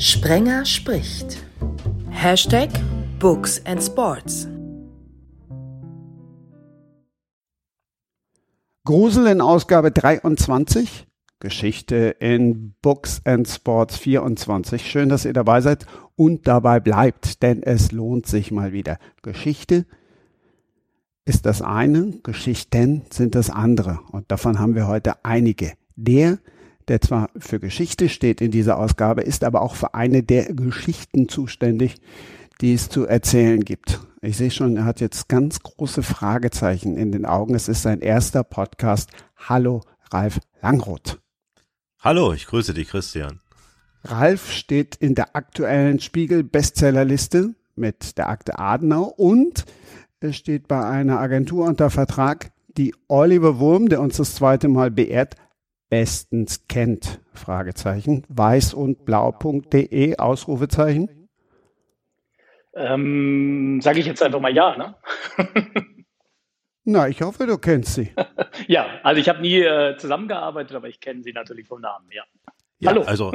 Sprenger spricht. Hashtag Books and Sports. Grusel in Ausgabe 23. Geschichte in Books and Sports 24. Schön, dass ihr dabei seid und dabei bleibt, denn es lohnt sich mal wieder. Geschichte ist das eine, Geschichten sind das andere. Und davon haben wir heute einige. Der, der zwar für Geschichte steht in dieser Ausgabe, ist aber auch für eine der Geschichten zuständig, die es zu erzählen gibt. Ich sehe schon, er hat jetzt ganz große Fragezeichen in den Augen. Es ist sein erster Podcast. Hallo, Ralf Langroth. Hallo, ich grüße dich, Christian. Ralf steht in der aktuellen Spiegel-Bestsellerliste mit der Akte Adenau und er steht bei einer Agentur unter Vertrag, die Oliver Wurm, der uns das zweite Mal beehrt, bestens kennt. Fragezeichen. Weiß und blau.de, Ausrufezeichen. Ähm, Sage ich jetzt einfach mal ja, ne? Na, ich hoffe, du kennst sie. ja, also ich habe nie äh, zusammengearbeitet, aber ich kenne sie natürlich vom Namen, ja. ja Hallo. Also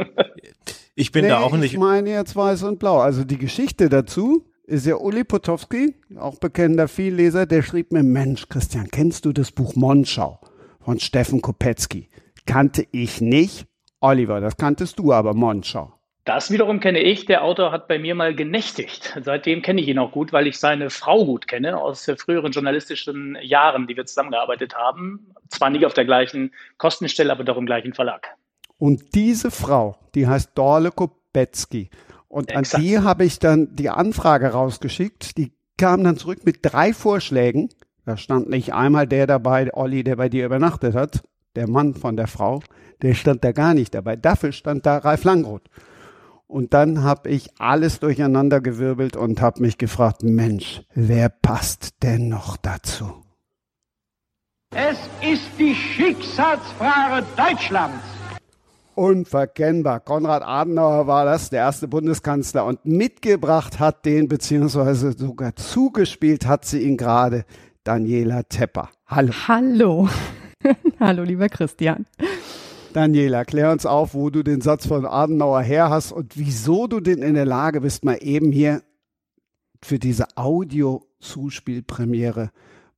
ich bin nee, da auch nicht. Ich meine jetzt weiß und blau. Also die Geschichte dazu ist ja Uli Potowski, auch bekennender Vielleser, der schrieb mir, Mensch, Christian, kennst du das Buch Monschau von Steffen Kopetzky? Kannte ich nicht. Oliver, das kanntest du aber, Monschau. Das wiederum kenne ich. Der Autor hat bei mir mal genächtigt. Seitdem kenne ich ihn auch gut, weil ich seine Frau gut kenne aus früheren journalistischen Jahren, die wir zusammengearbeitet haben. Zwar nicht auf der gleichen Kostenstelle, aber doch im gleichen Verlag. Und diese Frau, die heißt Dorle Kopetzky. Und Exakt. an die habe ich dann die Anfrage rausgeschickt. Die kam dann zurück mit drei Vorschlägen. Da stand nicht einmal der dabei, Olli, der bei dir übernachtet hat, der Mann von der Frau, der stand da gar nicht dabei. Dafür stand da Ralf Langroth. Und dann habe ich alles durcheinander gewirbelt und habe mich gefragt, Mensch, wer passt denn noch dazu? Es ist die Schicksalsfrage Deutschlands. Unverkennbar. Konrad Adenauer war das, der erste Bundeskanzler. Und mitgebracht hat den, beziehungsweise sogar zugespielt hat sie ihn gerade, Daniela Tepper. Hallo. Hallo. Hallo, lieber Christian. Daniela, klär uns auf, wo du den Satz von Adenauer her hast und wieso du denn in der Lage bist, mal eben hier für diese Audio-Zuspielpremiere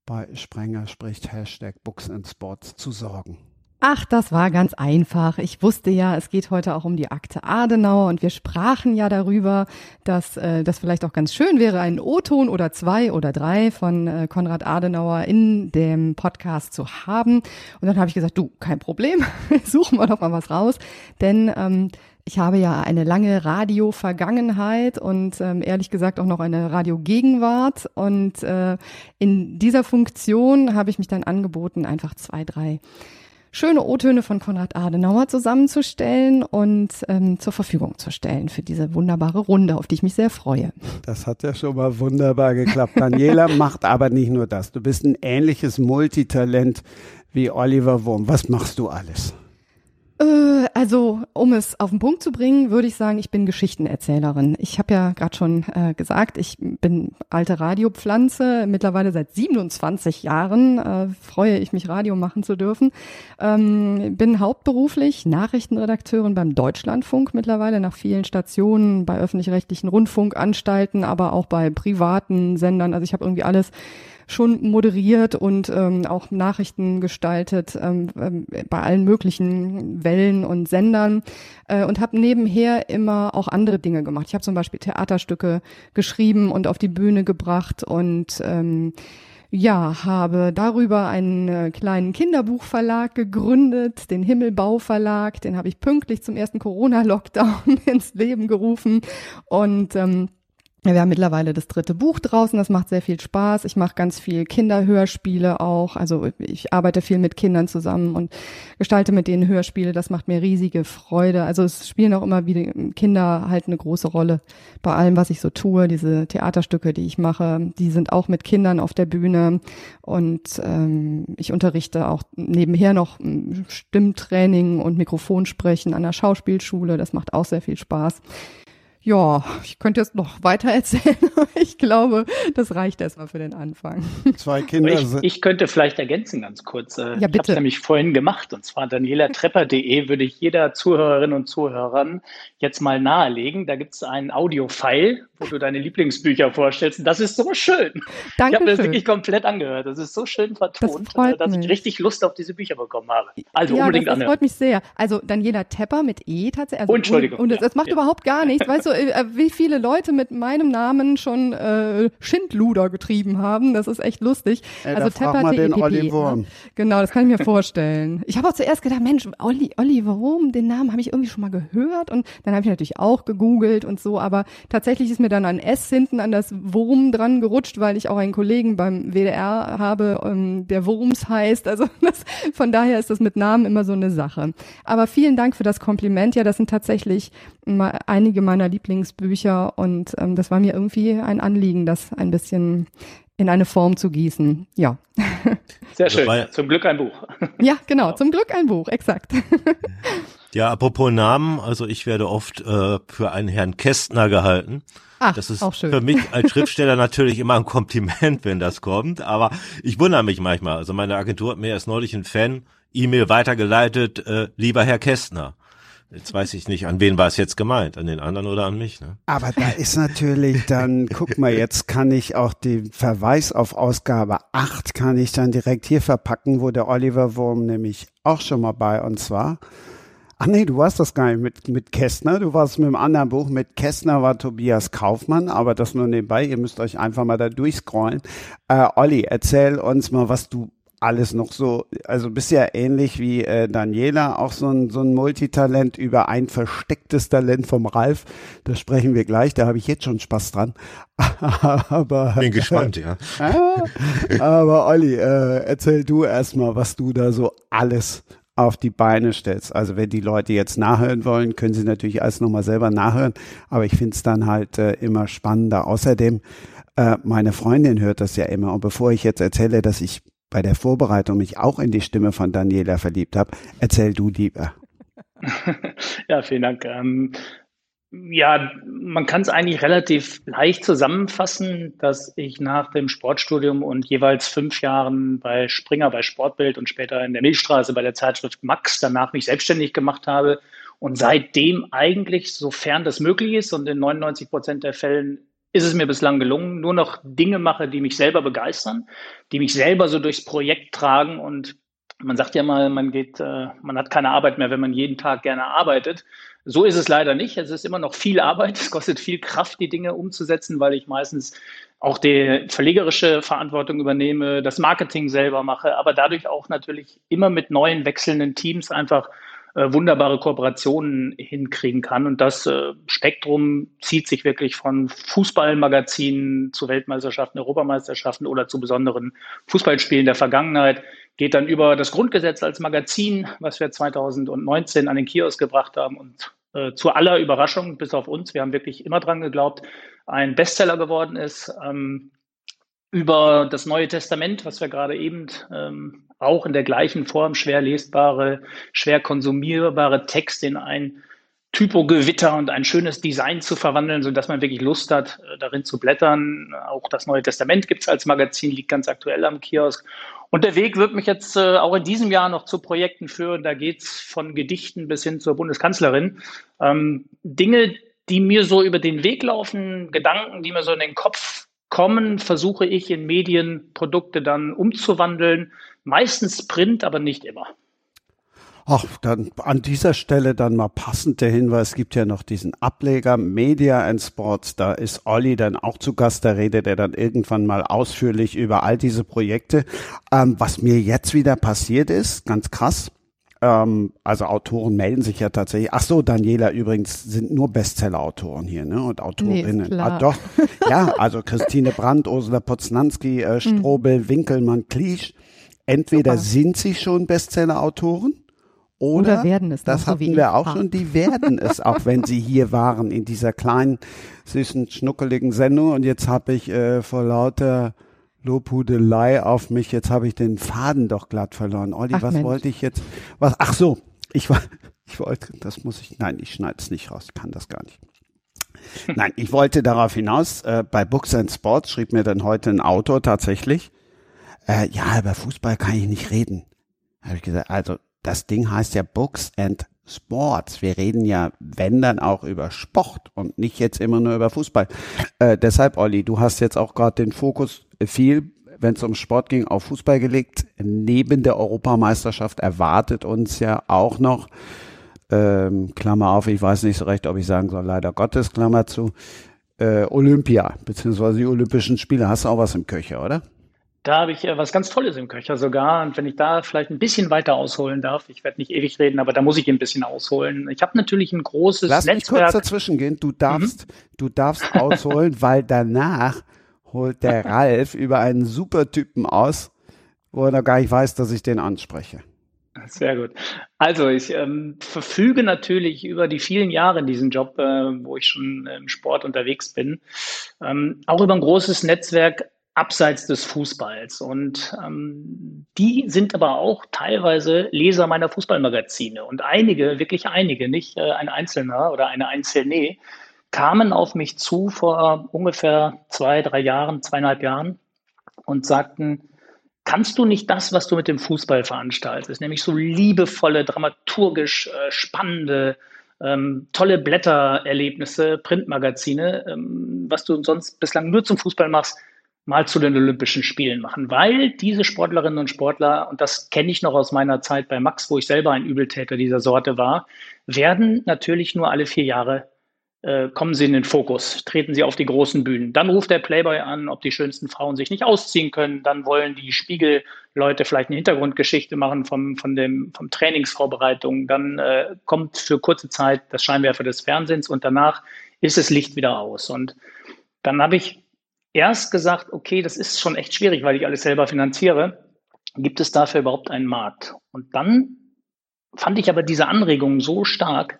bei Sprenger spricht Hashtag Books and Sports zu sorgen. Ach, das war ganz einfach. Ich wusste ja, es geht heute auch um die Akte Adenauer und wir sprachen ja darüber, dass äh, das vielleicht auch ganz schön wäre, einen O-Ton oder zwei oder drei von äh, Konrad Adenauer in dem Podcast zu haben. Und dann habe ich gesagt, du, kein Problem, suchen wir doch mal was raus, denn ähm, ich habe ja eine lange Radio-Vergangenheit und ähm, ehrlich gesagt auch noch eine Radio-Gegenwart. Und äh, in dieser Funktion habe ich mich dann angeboten, einfach zwei, drei schöne O-Töne von Konrad Adenauer zusammenzustellen und ähm, zur Verfügung zu stellen für diese wunderbare Runde, auf die ich mich sehr freue. Das hat ja schon mal wunderbar geklappt. Daniela macht aber nicht nur das. Du bist ein ähnliches Multitalent wie Oliver Wurm. Was machst du alles? Äh, also, um es auf den Punkt zu bringen, würde ich sagen, ich bin Geschichtenerzählerin. Ich habe ja gerade schon äh, gesagt, ich bin alte Radiopflanze, mittlerweile seit 27 Jahren äh, freue ich mich, Radio machen zu dürfen. Ähm, bin hauptberuflich Nachrichtenredakteurin beim Deutschlandfunk mittlerweile nach vielen Stationen bei öffentlich-rechtlichen Rundfunkanstalten, aber auch bei privaten Sendern. Also ich habe irgendwie alles schon moderiert und ähm, auch Nachrichten gestaltet ähm, ähm, bei allen möglichen Wellen und Sendern äh, und habe nebenher immer auch andere Dinge gemacht. Ich habe zum Beispiel Theaterstücke geschrieben und auf die Bühne gebracht und ähm, ja, habe darüber einen äh, kleinen Kinderbuchverlag gegründet, den Himmelbau Verlag, den habe ich pünktlich zum ersten Corona-Lockdown ins Leben gerufen und ähm, wir haben mittlerweile das dritte Buch draußen, das macht sehr viel Spaß. Ich mache ganz viel Kinderhörspiele auch. Also ich arbeite viel mit Kindern zusammen und gestalte mit denen Hörspiele. Das macht mir riesige Freude. Also es spielen auch immer wieder Kinder halt eine große Rolle bei allem, was ich so tue. Diese Theaterstücke, die ich mache, die sind auch mit Kindern auf der Bühne. Und ähm, ich unterrichte auch nebenher noch hm, Stimmtraining und Mikrofonsprechen an der Schauspielschule. Das macht auch sehr viel Spaß. Ja, ich könnte jetzt noch weiter erzählen, aber ich glaube, das reicht erstmal für den Anfang. Zwei Kinder. Ich, ich könnte vielleicht ergänzen ganz kurz. Ja, ich bitte. habe es nämlich vorhin gemacht und zwar danielatrepper.de würde ich jeder Zuhörerin und Zuhörern jetzt mal nahelegen. Da gibt es einen Audio-File, wo du deine Lieblingsbücher vorstellst. Und das ist so schön. Danke ich habe das wirklich komplett angehört. Das ist so schön vertont, freut dass mich. ich richtig Lust auf diese Bücher bekommen habe. Also ja, unbedingt das, das anhören. freut mich sehr. Also Daniela Tepper mit E tatsächlich. Also, Entschuldigung, Und, und das, ja, das macht ja. überhaupt gar nichts. Weißt du, äh, wie viele Leute mit meinem Namen schon äh, Schindluder getrieben haben? Das ist echt lustig. Ey, also Tepper den TEPP, Olli ne? Wurm. Genau, das kann ich mir vorstellen. Ich habe auch zuerst gedacht, Mensch, Olli, Olli Wurm, den Namen habe ich irgendwie schon mal gehört und dann habe ich natürlich auch gegoogelt und so, aber tatsächlich ist mir dann ein S hinten an das Wurm dran gerutscht, weil ich auch einen Kollegen beim WDR habe, ähm, der Wurms heißt. Also das, von daher ist das mit Namen immer so eine Sache. Aber vielen Dank für das Kompliment. Ja, das sind tatsächlich einige meiner Lieblingsbücher und ähm, das war mir irgendwie ein Anliegen, das ein bisschen in eine Form zu gießen. Ja. Sehr schön. Wobei- Zum Glück ein Buch. Ja, genau. Zum Glück ein Buch, exakt. Ja, apropos Namen, also ich werde oft äh, für einen Herrn Kästner gehalten. Ach, Das ist auch schön. für mich als Schriftsteller natürlich immer ein Kompliment, wenn das kommt, aber ich wundere mich manchmal. Also meine Agentur hat mir erst neulich ein Fan E-Mail weitergeleitet, äh, lieber Herr Kästner. Jetzt weiß ich nicht, an wen war es jetzt gemeint, an den anderen oder an mich. Ne? Aber da ist natürlich dann, guck mal, jetzt kann ich auch den Verweis auf Ausgabe 8 kann ich dann direkt hier verpacken, wo der Oliver Wurm nämlich auch schon mal bei uns war. Ach nee, du warst das gar nicht mit, mit Kästner, du warst mit einem anderen Buch. Mit Kästner war Tobias Kaufmann, aber das nur nebenbei, ihr müsst euch einfach mal da durchscrollen. Äh, Olli, erzähl uns mal, was du alles noch so, also bist ja ähnlich wie äh, Daniela, auch so ein, so ein Multitalent über ein verstecktes Talent vom Ralf. Da sprechen wir gleich, da habe ich jetzt schon Spaß dran. aber, Bin gespannt, ja. Aber Olli, äh, erzähl du erstmal, was du da so alles auf die Beine stellst. Also wenn die Leute jetzt nachhören wollen, können sie natürlich alles nochmal selber nachhören. Aber ich finde es dann halt äh, immer spannender. Außerdem, äh, meine Freundin hört das ja immer. Und bevor ich jetzt erzähle, dass ich bei der Vorbereitung mich auch in die Stimme von Daniela verliebt habe, erzähl du lieber. Ja, vielen Dank. Ähm, ja, man kann es eigentlich relativ leicht zusammenfassen, dass ich nach dem Sportstudium und jeweils fünf Jahren bei Springer, bei Sportbild und später in der Milchstraße bei der Zeitschrift Max danach mich selbstständig gemacht habe und seitdem eigentlich, sofern das möglich ist und in 99 Prozent der Fällen ist es mir bislang gelungen, nur noch Dinge mache, die mich selber begeistern, die mich selber so durchs Projekt tragen und man sagt ja mal, man geht, äh, man hat keine Arbeit mehr, wenn man jeden Tag gerne arbeitet. So ist es leider nicht. Es ist immer noch viel Arbeit. Es kostet viel Kraft, die Dinge umzusetzen, weil ich meistens auch die verlegerische Verantwortung übernehme, das Marketing selber mache, aber dadurch auch natürlich immer mit neuen wechselnden Teams einfach wunderbare Kooperationen hinkriegen kann. Und das äh, Spektrum zieht sich wirklich von Fußballmagazinen zu Weltmeisterschaften, Europameisterschaften oder zu besonderen Fußballspielen der Vergangenheit, geht dann über das Grundgesetz als Magazin, was wir 2019 an den Kiosk gebracht haben und äh, zu aller Überraschung, bis auf uns, wir haben wirklich immer dran geglaubt, ein Bestseller geworden ist. Ähm, über das Neue Testament, was wir gerade eben ähm, auch in der gleichen Form schwer lesbare, schwer konsumierbare Texte in ein Typogewitter und ein schönes Design zu verwandeln, sodass man wirklich Lust hat, äh, darin zu blättern. Auch das Neue Testament gibt es als Magazin, liegt ganz aktuell am Kiosk. Und der Weg wird mich jetzt äh, auch in diesem Jahr noch zu Projekten führen. Da geht's von Gedichten bis hin zur Bundeskanzlerin. Ähm, Dinge, die mir so über den Weg laufen, Gedanken, die mir so in den Kopf kommen, versuche ich in Medienprodukte dann umzuwandeln. Meistens Print, aber nicht immer. Ach, dann an dieser Stelle dann mal passend der Hinweis, gibt ja noch diesen Ableger Media and Sports, da ist Olli dann auch zu Gast, da redet er dann irgendwann mal ausführlich über all diese Projekte. Ähm, was mir jetzt wieder passiert ist, ganz krass, ähm, also Autoren melden sich ja tatsächlich. Ach so, Daniela übrigens sind nur Bestseller-Autoren hier, ne? Und Autorinnen. Nee, ah, doch. Ja, also Christine Brandt, Ursula Poznanski, äh, Strobel, Winkelmann, Kliesch. Entweder Super. sind sie schon Bestseller-Autoren oder, Oder werden es das so hatten wie wir auch schon, die werden es, auch wenn sie hier waren in dieser kleinen, süßen, schnuckeligen Sendung. Und jetzt habe ich äh, vor lauter Lobhudelei auf mich, jetzt habe ich den Faden doch glatt verloren. Olli, Ach, was Mensch. wollte ich jetzt? Was? Ach so, ich war, ich wollte, das muss ich, nein, ich schneide es nicht raus, ich kann das gar nicht. Nein, ich wollte darauf hinaus, äh, bei Books and Sports schrieb mir dann heute ein Autor tatsächlich, äh, ja, über Fußball kann ich nicht reden. Habe ich gesagt, also das Ding heißt ja Books and Sports. Wir reden ja, wenn dann auch über Sport und nicht jetzt immer nur über Fußball. Äh, deshalb, Olli, du hast jetzt auch gerade den Fokus viel, wenn es um Sport ging, auf Fußball gelegt. Neben der Europameisterschaft erwartet uns ja auch noch, ähm, Klammer auf, ich weiß nicht so recht, ob ich sagen soll, leider Gottes, Klammer zu, äh, Olympia, beziehungsweise die Olympischen Spiele. Hast du auch was im Köcher, oder? Da habe ich äh, was ganz Tolles im Köcher sogar. Und wenn ich da vielleicht ein bisschen weiter ausholen darf, ich werde nicht ewig reden, aber da muss ich ein bisschen ausholen. Ich habe natürlich ein großes Lass Netzwerk. mich kurz dazwischen gehen. Du darfst, mhm. du darfst ausholen, weil danach holt der Ralf über einen super Typen aus, wo er noch gar nicht weiß, dass ich den anspreche. Sehr gut. Also ich ähm, verfüge natürlich über die vielen Jahre in diesem Job, äh, wo ich schon im Sport unterwegs bin, ähm, auch über ein großes Netzwerk abseits des Fußballs. Und ähm, die sind aber auch teilweise Leser meiner Fußballmagazine. Und einige, wirklich einige, nicht äh, ein Einzelner oder eine Einzelne, kamen auf mich zu vor ungefähr zwei, drei Jahren, zweieinhalb Jahren und sagten, kannst du nicht das, was du mit dem Fußball veranstaltest, nämlich so liebevolle, dramaturgisch äh, spannende, ähm, tolle Blättererlebnisse, Printmagazine, ähm, was du sonst bislang nur zum Fußball machst, mal zu den Olympischen Spielen machen, weil diese Sportlerinnen und Sportler, und das kenne ich noch aus meiner Zeit bei Max, wo ich selber ein Übeltäter dieser Sorte war, werden natürlich nur alle vier Jahre äh, kommen sie in den Fokus, treten sie auf die großen Bühnen. Dann ruft der Playboy an, ob die schönsten Frauen sich nicht ausziehen können. Dann wollen die Spiegelleute vielleicht eine Hintergrundgeschichte machen vom, von dem, vom Trainingsvorbereitung. Dann äh, kommt für kurze Zeit das Scheinwerfer des Fernsehens und danach ist das Licht wieder aus. Und dann habe ich erst gesagt, okay, das ist schon echt schwierig, weil ich alles selber finanziere. Gibt es dafür überhaupt einen Markt? Und dann fand ich aber diese Anregungen so stark,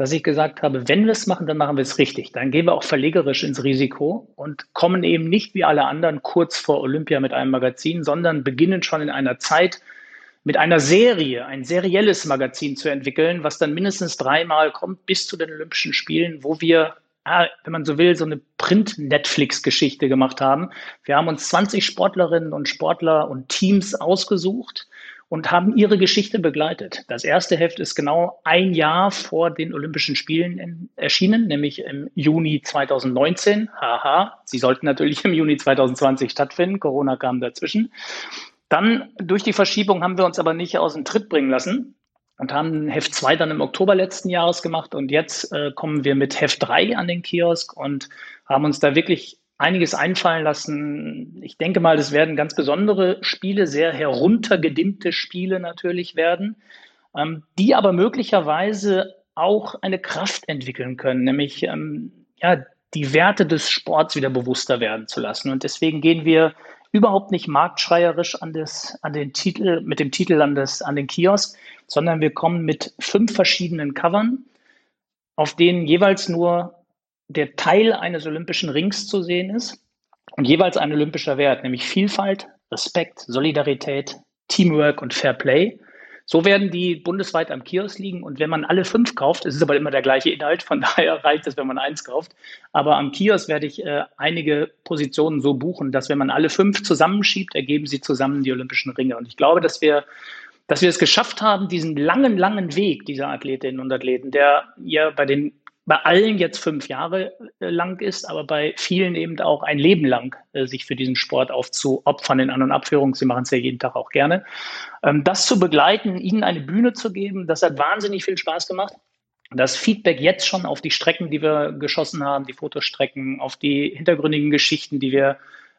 dass ich gesagt habe, wenn wir es machen, dann machen wir es richtig. Dann gehen wir auch verlegerisch ins Risiko und kommen eben nicht wie alle anderen kurz vor Olympia mit einem Magazin, sondern beginnen schon in einer Zeit mit einer Serie, ein serielles Magazin zu entwickeln, was dann mindestens dreimal kommt bis zu den Olympischen Spielen, wo wir wenn man so will, so eine Print-Netflix-Geschichte gemacht haben. Wir haben uns 20 Sportlerinnen und Sportler und Teams ausgesucht und haben ihre Geschichte begleitet. Das erste Heft ist genau ein Jahr vor den Olympischen Spielen erschienen, nämlich im Juni 2019. Haha, sie sollten natürlich im Juni 2020 stattfinden. Corona kam dazwischen. Dann durch die Verschiebung haben wir uns aber nicht aus dem Tritt bringen lassen und haben Heft 2 dann im Oktober letzten Jahres gemacht und jetzt äh, kommen wir mit Heft 3 an den Kiosk und haben uns da wirklich einiges einfallen lassen. Ich denke mal, das werden ganz besondere Spiele, sehr heruntergedimmte Spiele natürlich werden, ähm, die aber möglicherweise auch eine Kraft entwickeln können, nämlich ähm, ja, die Werte des Sports wieder bewusster werden zu lassen. Und deswegen gehen wir überhaupt nicht marktschreierisch an, das, an den Titel, mit dem Titel an, das, an den Kiosk, sondern wir kommen mit fünf verschiedenen Covern, auf denen jeweils nur der Teil eines olympischen Rings zu sehen ist und jeweils ein olympischer Wert, nämlich Vielfalt, Respekt, Solidarität, Teamwork und Fair Play. So werden die bundesweit am Kiosk liegen und wenn man alle fünf kauft, ist es aber immer der gleiche Inhalt, von daher reicht es, wenn man eins kauft. Aber am Kiosk werde ich äh, einige Positionen so buchen, dass wenn man alle fünf zusammenschiebt, ergeben sie zusammen die Olympischen Ringe. Und ich glaube, dass wir dass wir es geschafft haben, diesen langen, langen Weg dieser Athletinnen und Athleten, der ja bei den bei allen jetzt fünf Jahre äh, lang ist, aber bei vielen eben auch ein Leben lang äh, sich für diesen Sport aufzuopfern in An- und Abführung. Sie machen es ja jeden Tag auch gerne. Ähm, das zu begleiten, ihnen eine Bühne zu geben, das hat wahnsinnig viel Spaß gemacht. Das Feedback jetzt schon auf die Strecken, die wir geschossen haben, die Fotostrecken, auf die hintergründigen Geschichten, die wir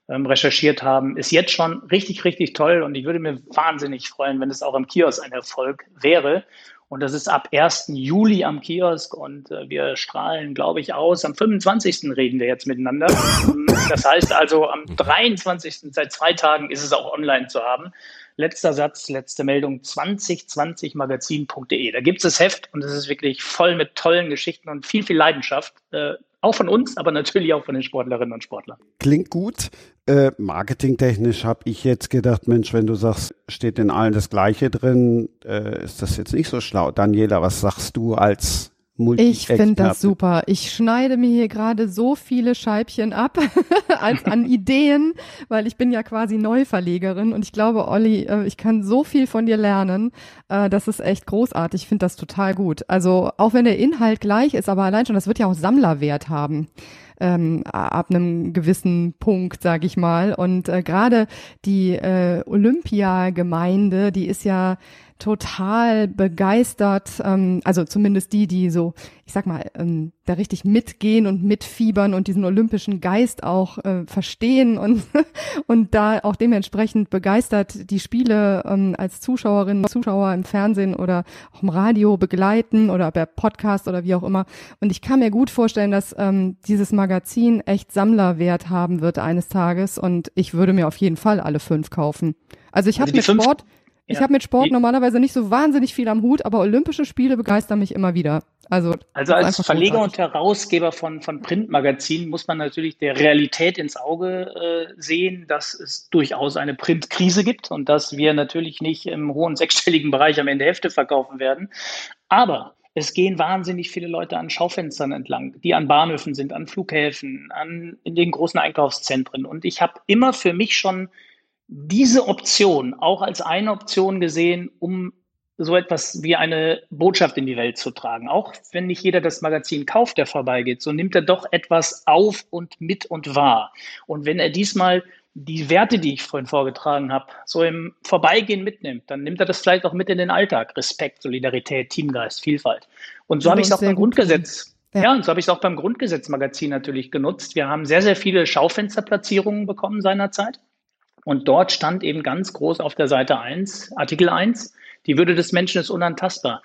ähm, recherchiert haben, ist jetzt schon richtig, richtig toll und ich würde mir wahnsinnig freuen, wenn es auch im Kiosk ein Erfolg wäre. Und das ist ab 1. Juli am Kiosk und äh, wir strahlen, glaube ich, aus. Am 25. reden wir jetzt miteinander. das heißt also, am 23. seit zwei Tagen ist es auch online zu haben. Letzter Satz, letzte Meldung, 2020magazin.de. Da gibt es das Heft und es ist wirklich voll mit tollen Geschichten und viel, viel Leidenschaft. Äh, auch von uns, aber natürlich auch von den Sportlerinnen und Sportlern. Klingt gut. Äh, marketingtechnisch habe ich jetzt gedacht, Mensch, wenn du sagst, steht in allen das Gleiche drin, äh, ist das jetzt nicht so schlau. Daniela, was sagst du als ich finde das super. Ich schneide mir hier gerade so viele Scheibchen ab als an Ideen, weil ich bin ja quasi Neuverlegerin und ich glaube, Olli, äh, ich kann so viel von dir lernen. Äh, das ist echt großartig. Ich finde das total gut. Also auch wenn der Inhalt gleich ist, aber allein schon, das wird ja auch Sammlerwert haben ähm, ab einem gewissen Punkt, sage ich mal. Und äh, gerade die äh, Olympiagemeinde, die ist ja total begeistert, ähm, also zumindest die, die so, ich sag mal, ähm, da richtig mitgehen und mitfiebern und diesen olympischen Geist auch äh, verstehen und und da auch dementsprechend begeistert die Spiele ähm, als Zuschauerinnen und Zuschauer im Fernsehen oder auch im Radio begleiten oder per Podcast oder wie auch immer. Und ich kann mir gut vorstellen, dass ähm, dieses Magazin echt Sammlerwert haben wird eines Tages und ich würde mir auf jeden Fall alle fünf kaufen. Also ich habe also mit Sport ich ja. habe mit Sport normalerweise nicht so wahnsinnig viel am Hut, aber Olympische Spiele begeistern mich immer wieder. Also, also als Verleger großartig. und Herausgeber von, von Printmagazinen muss man natürlich der Realität ins Auge äh, sehen, dass es durchaus eine Printkrise gibt und dass wir natürlich nicht im hohen sechsstelligen Bereich am Ende Hefte verkaufen werden. Aber es gehen wahnsinnig viele Leute an Schaufenstern entlang, die an Bahnhöfen sind, an Flughäfen, an in den großen Einkaufszentren. Und ich habe immer für mich schon diese Option auch als eine Option gesehen, um so etwas wie eine Botschaft in die Welt zu tragen. Auch wenn nicht jeder das Magazin kauft, der vorbeigeht, so nimmt er doch etwas auf und mit und wahr. Und wenn er diesmal die Werte, die ich vorhin vorgetragen habe, so im Vorbeigehen mitnimmt, dann nimmt er das vielleicht auch mit in den Alltag. Respekt, Solidarität, Teamgeist, Vielfalt. Und so habe ich es auch beim Grundgesetz. Ja. ja, und so habe ich es auch beim Grundgesetzmagazin natürlich genutzt. Wir haben sehr, sehr viele Schaufensterplatzierungen bekommen seinerzeit. Und dort stand eben ganz groß auf der Seite 1, Artikel 1, die Würde des Menschen ist unantastbar.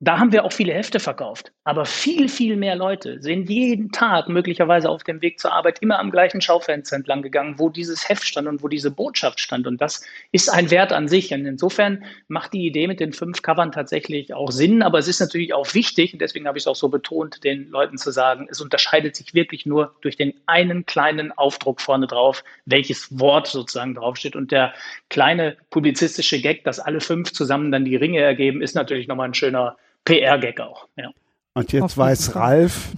Da haben wir auch viele Hefte verkauft. Aber viel, viel mehr Leute sind jeden Tag möglicherweise auf dem Weg zur Arbeit immer am gleichen Schaufenster entlang gegangen, wo dieses Heft stand und wo diese Botschaft stand. Und das ist ein Wert an sich. Und insofern macht die Idee mit den fünf Covern tatsächlich auch Sinn. Aber es ist natürlich auch wichtig, und deswegen habe ich es auch so betont, den Leuten zu sagen, es unterscheidet sich wirklich nur durch den einen kleinen Aufdruck vorne drauf, welches Wort sozusagen draufsteht. Und der kleine publizistische Gag, dass alle fünf zusammen dann die Ringe ergeben, ist natürlich nochmal ein schöner PR-Gag auch. Ja. Und jetzt weiß Ralf,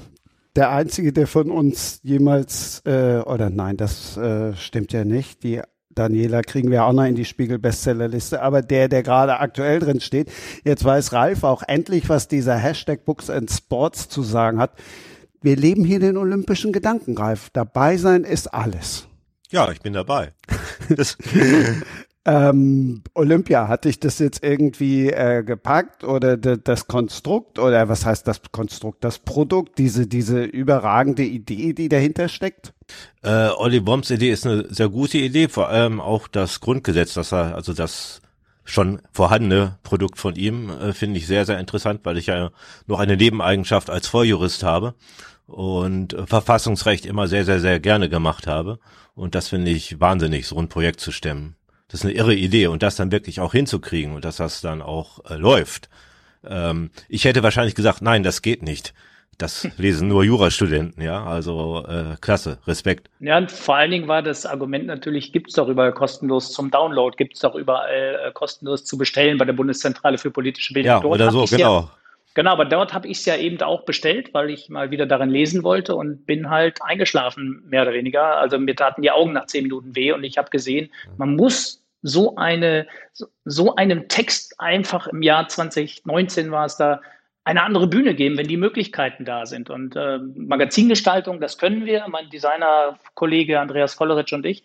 der Einzige, der von uns jemals, äh, oder nein, das äh, stimmt ja nicht, die Daniela kriegen wir auch noch in die Spiegel-Bestsellerliste, aber der, der gerade aktuell drin steht, jetzt weiß Ralf auch endlich, was dieser Hashtag Books and Sports zu sagen hat. Wir leben hier den olympischen Gedanken, Ralf. Dabei sein ist alles. Ja, ich bin dabei. Ähm, Olympia, hatte ich das jetzt irgendwie äh, gepackt oder das Konstrukt oder was heißt das Konstrukt, das Produkt, diese, diese überragende Idee, die dahinter steckt? Äh, Olli Bombs Idee ist eine sehr gute Idee, vor allem auch das Grundgesetz, dass er, also das schon vorhandene Produkt von ihm, äh, finde ich sehr, sehr interessant, weil ich ja noch eine Nebeneigenschaft als Vorjurist habe und äh, Verfassungsrecht immer sehr, sehr, sehr gerne gemacht habe. Und das finde ich wahnsinnig, so ein Projekt zu stemmen. Das ist eine irre Idee und das dann wirklich auch hinzukriegen und dass das dann auch äh, läuft. Ähm, ich hätte wahrscheinlich gesagt, nein, das geht nicht. Das lesen nur Jurastudenten, ja, also äh, klasse, Respekt. Ja, und vor allen Dingen war das Argument natürlich, gibt's doch überall kostenlos zum Download, gibt's doch überall äh, kostenlos zu bestellen bei der Bundeszentrale für politische Bildung. Ja, Dort oder so, genau. Ja, genau, aber dort habe ich es ja eben auch bestellt, weil ich mal wieder darin lesen wollte und bin halt eingeschlafen, mehr oder weniger. Also mir taten die Augen nach zehn Minuten weh und ich habe gesehen, man muss so eine, so einem Text einfach im Jahr 2019 war es da, eine andere Bühne geben, wenn die Möglichkeiten da sind. Und äh, Magazingestaltung, das können wir, mein Designer-Kollege Andreas Volleritsch und ich.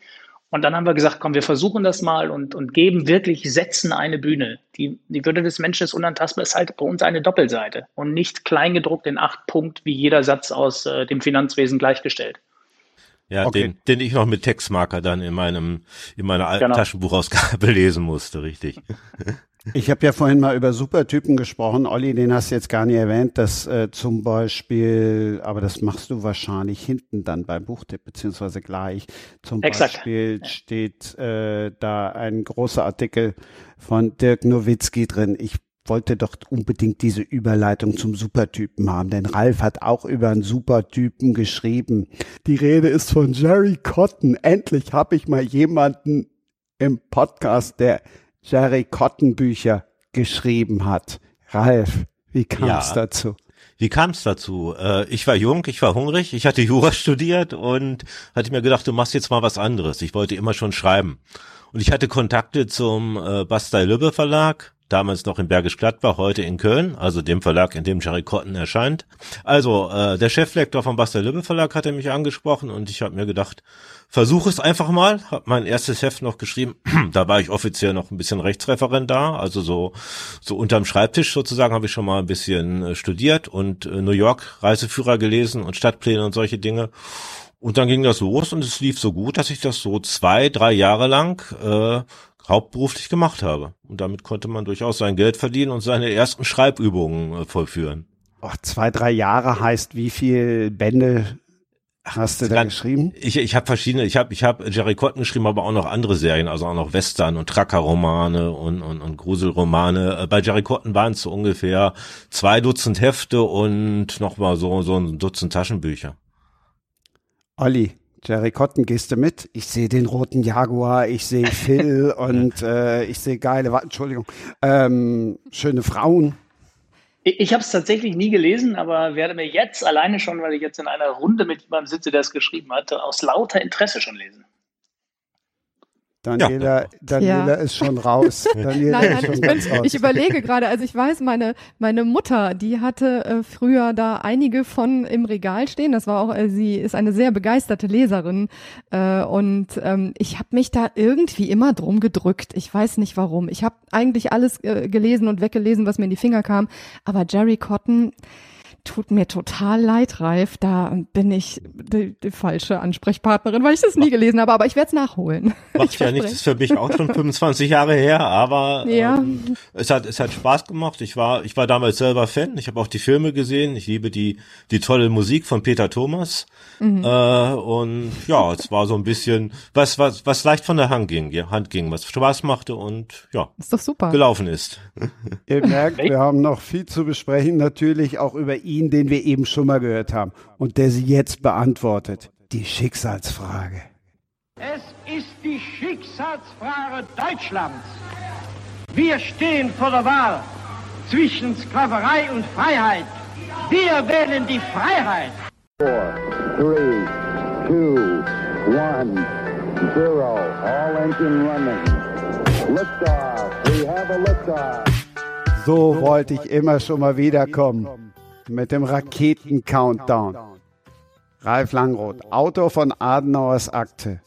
Und dann haben wir gesagt, komm, wir versuchen das mal und, und geben wirklich Sätzen eine Bühne. Die, die Würde des Menschen ist unantastbar, ist halt bei uns eine Doppelseite und nicht kleingedruckt in acht Punkt, wie jeder Satz aus äh, dem Finanzwesen gleichgestellt. Ja, okay. den, den ich noch mit Textmarker dann in meinem in meiner alten genau. Taschenbuchausgabe lesen musste, richtig. Ich habe ja vorhin mal über Supertypen gesprochen. Olli, den hast du jetzt gar nicht erwähnt, dass äh, zum Beispiel, aber das machst du wahrscheinlich hinten dann beim Buchtipp, beziehungsweise gleich. Zum Exakt. Beispiel steht äh, da ein großer Artikel von Dirk Nowitzki drin. Ich wollte doch unbedingt diese Überleitung zum Supertypen haben, denn Ralf hat auch über einen Supertypen geschrieben. Die Rede ist von Jerry Cotton. Endlich habe ich mal jemanden im Podcast, der Jerry Cotton Bücher geschrieben hat. Ralf, wie kam es ja. dazu? Wie kam es dazu? Äh, ich war jung, ich war hungrig, ich hatte Jura studiert und hatte mir gedacht, du machst jetzt mal was anderes. Ich wollte immer schon schreiben. Und ich hatte Kontakte zum äh, Bastei Lübbe Verlag, damals noch in Bergisch Gladbach, heute in Köln, also dem Verlag, in dem Jerry Cotton erscheint. Also äh, der Cheflektor vom Bastei Lübbe Verlag hatte mich angesprochen und ich habe mir gedacht, versuche es einfach mal. Hab mein erstes Heft noch geschrieben. da war ich offiziell noch ein bisschen Rechtsreferent da, also so so unterm Schreibtisch sozusagen habe ich schon mal ein bisschen äh, studiert und äh, New York Reiseführer gelesen und Stadtpläne und solche Dinge. Und dann ging das los und es lief so gut, dass ich das so zwei, drei Jahre lang äh, hauptberuflich gemacht habe. Und damit konnte man durchaus sein Geld verdienen und seine ersten Schreibübungen äh, vollführen. Oh, zwei, drei Jahre heißt, wie viel Bände hast du da Dann- geschrieben? Ich, ich habe verschiedene, ich habe ich hab Jerry Cotton geschrieben, aber auch noch andere Serien, also auch noch Western und Tracker-Romane und, und, und Gruselromane. Äh, Bei Jerry Cotton waren es so ungefähr zwei Dutzend Hefte und noch mal so, so ein Dutzend Taschenbücher. Olli, Jerry Cotton, gehst du mit? Ich sehe den roten Jaguar, ich sehe Phil und äh, ich sehe geile, wa- Entschuldigung, ähm, schöne Frauen. Ich, ich habe es tatsächlich nie gelesen, aber werde mir jetzt alleine schon, weil ich jetzt in einer Runde mit jemandem sitze, der es geschrieben hat, aus lauter Interesse schon lesen. Daniela, Daniela Ja. ist schon raus. Daniela Nein, ist nein, schon ich, ganz bin, raus. ich überlege gerade, also ich weiß, meine, meine Mutter, die hatte äh, früher da einige von im Regal stehen. Das war auch, äh, sie ist eine sehr begeisterte Leserin. Äh, und ähm, ich habe mich da irgendwie immer drum gedrückt. Ich weiß nicht warum. Ich habe eigentlich alles äh, gelesen und weggelesen, was mir in die Finger kam. Aber Jerry Cotton tut mir total leid, Ralf. Da bin ich die, die falsche Ansprechpartnerin, weil ich das nie gelesen habe. Aber ich werde es nachholen. Macht Ich ja nichts, ist für mich auch schon 25 Jahre her, aber Ja. ähm, es hat es hat Spaß gemacht. Ich war ich war damals selber Fan. Ich habe auch die Filme gesehen. Ich liebe die die tolle Musik von Peter Thomas. Mhm. Äh, und ja, es war so ein bisschen was was was leicht von der Hand ging, ja, Hand ging, was Spaß machte und ja Ist doch super. gelaufen ist. Ihr merkt, wir haben noch viel zu besprechen, natürlich auch über ihn, den wir eben schon mal gehört haben und der sie jetzt beantwortet. Die Schicksalsfrage. Es ist die Schicksalsfrage Deutschlands. Wir stehen vor der Wahl zwischen Sklaverei und Freiheit. Wir wählen die Freiheit. three, two, one, zero. All engine running. Liftoff. We have a liftoff. So wollte ich immer schon mal wiederkommen mit dem Raketen-Countdown. Ralf Langroth, Autor von Adenauers Akte,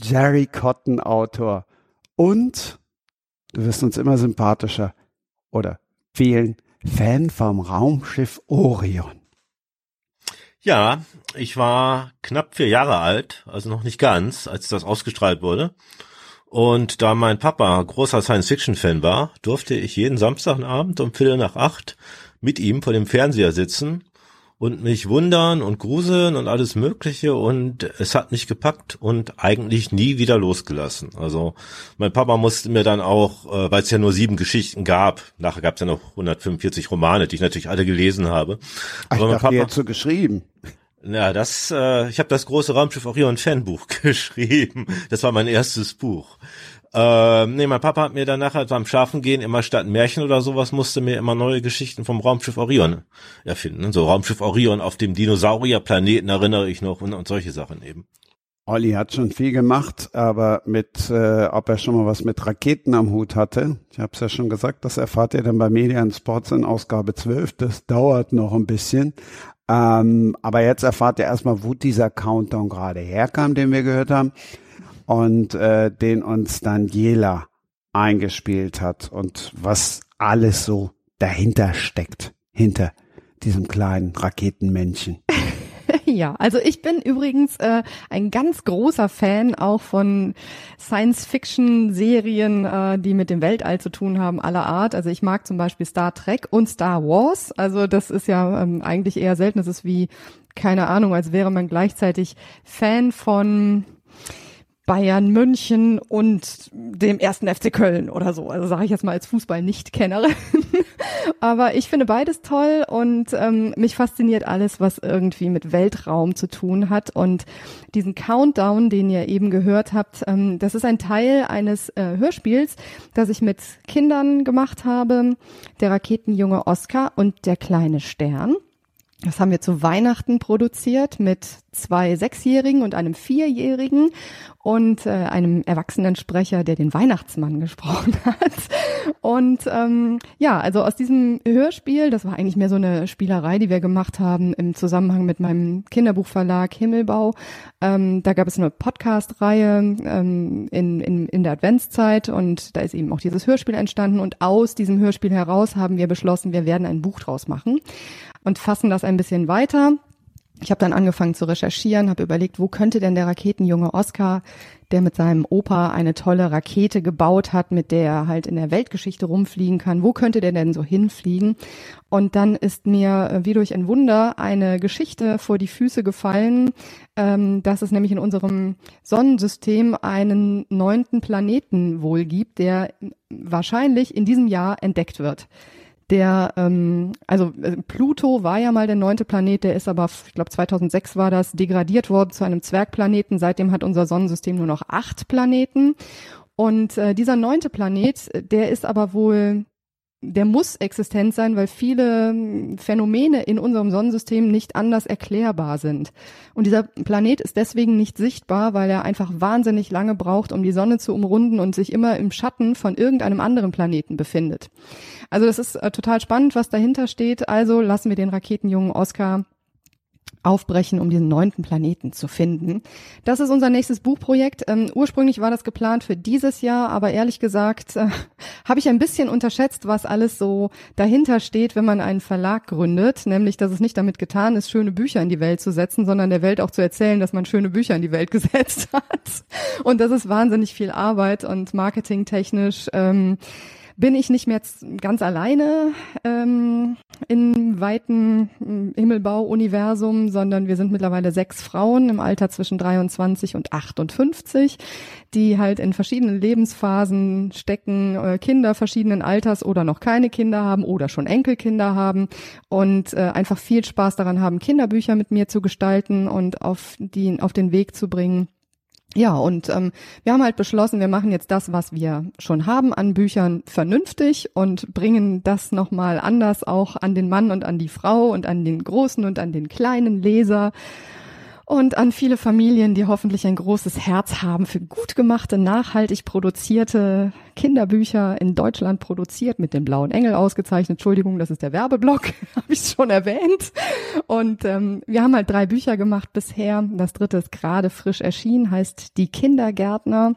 Jerry Cotton, Autor und, du wirst uns immer sympathischer, oder vielen Fan vom Raumschiff Orion. Ja, ich war knapp vier Jahre alt, also noch nicht ganz, als das ausgestrahlt wurde. Und da mein Papa großer Science-Fiction-Fan war, durfte ich jeden Samstagabend um Viertel nach acht mit ihm vor dem Fernseher sitzen und mich wundern und gruseln und alles Mögliche und es hat mich gepackt und eigentlich nie wieder losgelassen. Also mein Papa musste mir dann auch, äh, weil es ja nur sieben Geschichten gab, nachher gab es ja noch 145 Romane, die ich natürlich alle gelesen habe. Ach, ich mein dachte, jetzt so geschrieben. ja, das, äh, ich habe das große Raumschiff Orion Fanbuch geschrieben. Das war mein erstes Buch. Ähm, nee, mein Papa hat mir dann nachher beim Schafen gehen immer statt Märchen oder sowas musste mir immer neue Geschichten vom Raumschiff Orion erfinden. So Raumschiff Orion auf dem Dinosaurierplaneten erinnere ich noch und, und solche Sachen eben. Olli hat schon viel gemacht, aber mit, äh, ob er schon mal was mit Raketen am Hut hatte, ich habe es ja schon gesagt, das erfahrt ihr dann bei Media and Sports in Ausgabe 12, das dauert noch ein bisschen. Ähm, aber jetzt erfahrt ihr erstmal, wo dieser Countdown gerade herkam, den wir gehört haben und äh, den uns Daniela eingespielt hat und was alles so dahinter steckt, hinter diesem kleinen Raketenmännchen. Ja, also ich bin übrigens äh, ein ganz großer Fan auch von Science-Fiction-Serien, äh, die mit dem Weltall zu tun haben, aller Art. Also ich mag zum Beispiel Star Trek und Star Wars. Also das ist ja ähm, eigentlich eher selten. Das ist wie, keine Ahnung, als wäre man gleichzeitig Fan von Bayern München und dem ersten FC Köln oder so. Also sage ich jetzt mal als Fußball-Nicht-Kennerin. Aber ich finde beides toll und ähm, mich fasziniert alles, was irgendwie mit Weltraum zu tun hat. Und diesen Countdown, den ihr eben gehört habt, ähm, das ist ein Teil eines äh, Hörspiels, das ich mit Kindern gemacht habe. Der Raketenjunge Oscar und der kleine Stern. Das haben wir zu Weihnachten produziert mit zwei Sechsjährigen und einem Vierjährigen und äh, einem erwachsenen Sprecher, der den Weihnachtsmann gesprochen hat. Und ähm, ja, also aus diesem Hörspiel, das war eigentlich mehr so eine Spielerei, die wir gemacht haben im Zusammenhang mit meinem Kinderbuchverlag Himmelbau. Ähm, da gab es eine Podcast-Reihe ähm, in, in, in der Adventszeit und da ist eben auch dieses Hörspiel entstanden. Und aus diesem Hörspiel heraus haben wir beschlossen, wir werden ein Buch draus machen und fassen das ein bisschen weiter. Ich habe dann angefangen zu recherchieren, habe überlegt, wo könnte denn der Raketenjunge Oscar, der mit seinem Opa eine tolle Rakete gebaut hat, mit der er halt in der Weltgeschichte rumfliegen kann, wo könnte der denn so hinfliegen? Und dann ist mir äh, wie durch ein Wunder eine Geschichte vor die Füße gefallen, ähm, dass es nämlich in unserem Sonnensystem einen neunten Planeten wohl gibt, der wahrscheinlich in diesem Jahr entdeckt wird der, ähm, also äh, Pluto war ja mal der neunte Planet, der ist aber, ich glaube 2006 war das, degradiert worden zu einem Zwergplaneten. Seitdem hat unser Sonnensystem nur noch acht Planeten. Und äh, dieser neunte Planet, der ist aber wohl der muss existent sein, weil viele hm, Phänomene in unserem Sonnensystem nicht anders erklärbar sind. Und dieser Planet ist deswegen nicht sichtbar, weil er einfach wahnsinnig lange braucht, um die Sonne zu umrunden und sich immer im Schatten von irgendeinem anderen Planeten befindet. Also das ist äh, total spannend, was dahinter steht. Also lassen wir den Raketenjungen Oscar aufbrechen, um diesen neunten Planeten zu finden. Das ist unser nächstes Buchprojekt. Ähm, ursprünglich war das geplant für dieses Jahr, aber ehrlich gesagt äh, habe ich ein bisschen unterschätzt, was alles so dahinter steht, wenn man einen Verlag gründet. Nämlich, dass es nicht damit getan ist, schöne Bücher in die Welt zu setzen, sondern der Welt auch zu erzählen, dass man schöne Bücher in die Welt gesetzt hat. Und das ist wahnsinnig viel Arbeit und marketingtechnisch. Ähm, bin ich nicht mehr ganz alleine ähm, im weiten hm, Himmelbau-Universum, sondern wir sind mittlerweile sechs Frauen im Alter zwischen 23 und 58, die halt in verschiedenen Lebensphasen stecken, äh, Kinder verschiedenen Alters oder noch keine Kinder haben oder schon Enkelkinder haben und äh, einfach viel Spaß daran haben, Kinderbücher mit mir zu gestalten und auf, die, auf den Weg zu bringen ja, und ähm, wir haben halt beschlossen, wir machen jetzt das, was wir schon haben an Büchern, vernünftig und bringen das nochmal anders auch an den Mann und an die Frau und an den großen und an den kleinen Leser und an viele Familien, die hoffentlich ein großes Herz haben für gut gemachte, nachhaltig produzierte Kinderbücher in Deutschland produziert, mit dem Blauen Engel ausgezeichnet. Entschuldigung, das ist der Werbeblock, habe ich schon erwähnt. Und ähm, wir haben halt drei Bücher gemacht bisher. Das dritte ist gerade frisch erschienen, heißt Die Kindergärtner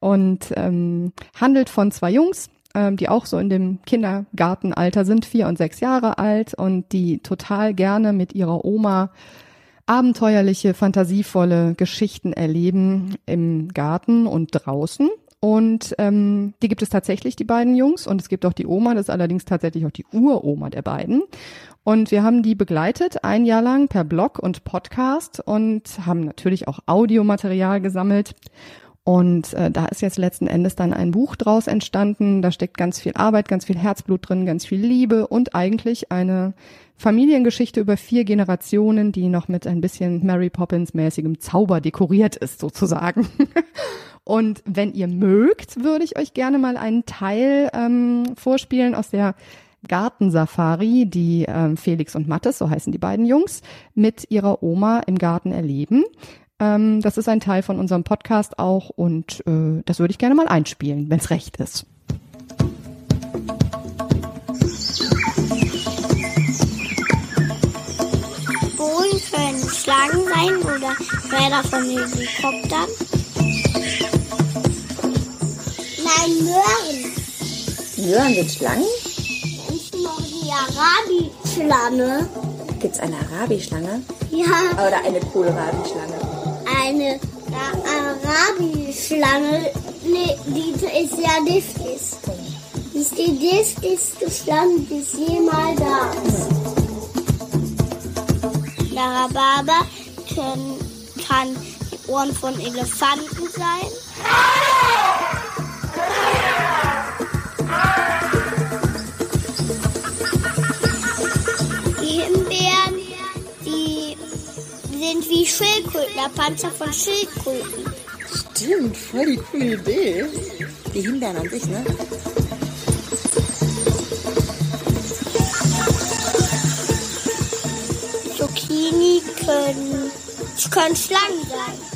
und ähm, handelt von zwei Jungs, ähm, die auch so in dem Kindergartenalter sind, vier und sechs Jahre alt und die total gerne mit ihrer Oma abenteuerliche, fantasievolle Geschichten erleben im Garten und draußen. Und ähm, die gibt es tatsächlich, die beiden Jungs. Und es gibt auch die Oma, das ist allerdings tatsächlich auch die Uroma der beiden. Und wir haben die begleitet ein Jahr lang per Blog und Podcast und haben natürlich auch Audiomaterial gesammelt. Und äh, da ist jetzt letzten Endes dann ein Buch draus entstanden. Da steckt ganz viel Arbeit, ganz viel Herzblut drin, ganz viel Liebe und eigentlich eine Familiengeschichte über vier Generationen, die noch mit ein bisschen Mary Poppins mäßigem Zauber dekoriert ist, sozusagen. Und wenn ihr mögt, würde ich euch gerne mal einen Teil ähm, vorspielen aus der Gartensafari, die ähm, Felix und Mattes, so heißen die beiden Jungs, mit ihrer Oma im Garten erleben. Ähm, das ist ein Teil von unserem Podcast auch und äh, das würde ich gerne mal einspielen, wenn es recht ist. Schlangen sein oder Räder von Helikoptern? Nein, Möhren. Möhren sind Schlangen? Du noch die Arabi-Schlange? Gibt es eine Arabi-Schlange? Ja. Oder eine Kohlrabi-Schlange? Eine Arabi-Schlange, nee, die ist ja giftig. Das ist die giftigste Schlange, die es jemals gab. Rhabarber können, kann die Ohren von Elefanten sein. Die Himbeeren, die sind wie Schildkröten, der Panzer von Schildkröten. Stimmt, voll die coole Idee. Die Himbeeren an sich, ne? die können. Ich kann Schlangen sein.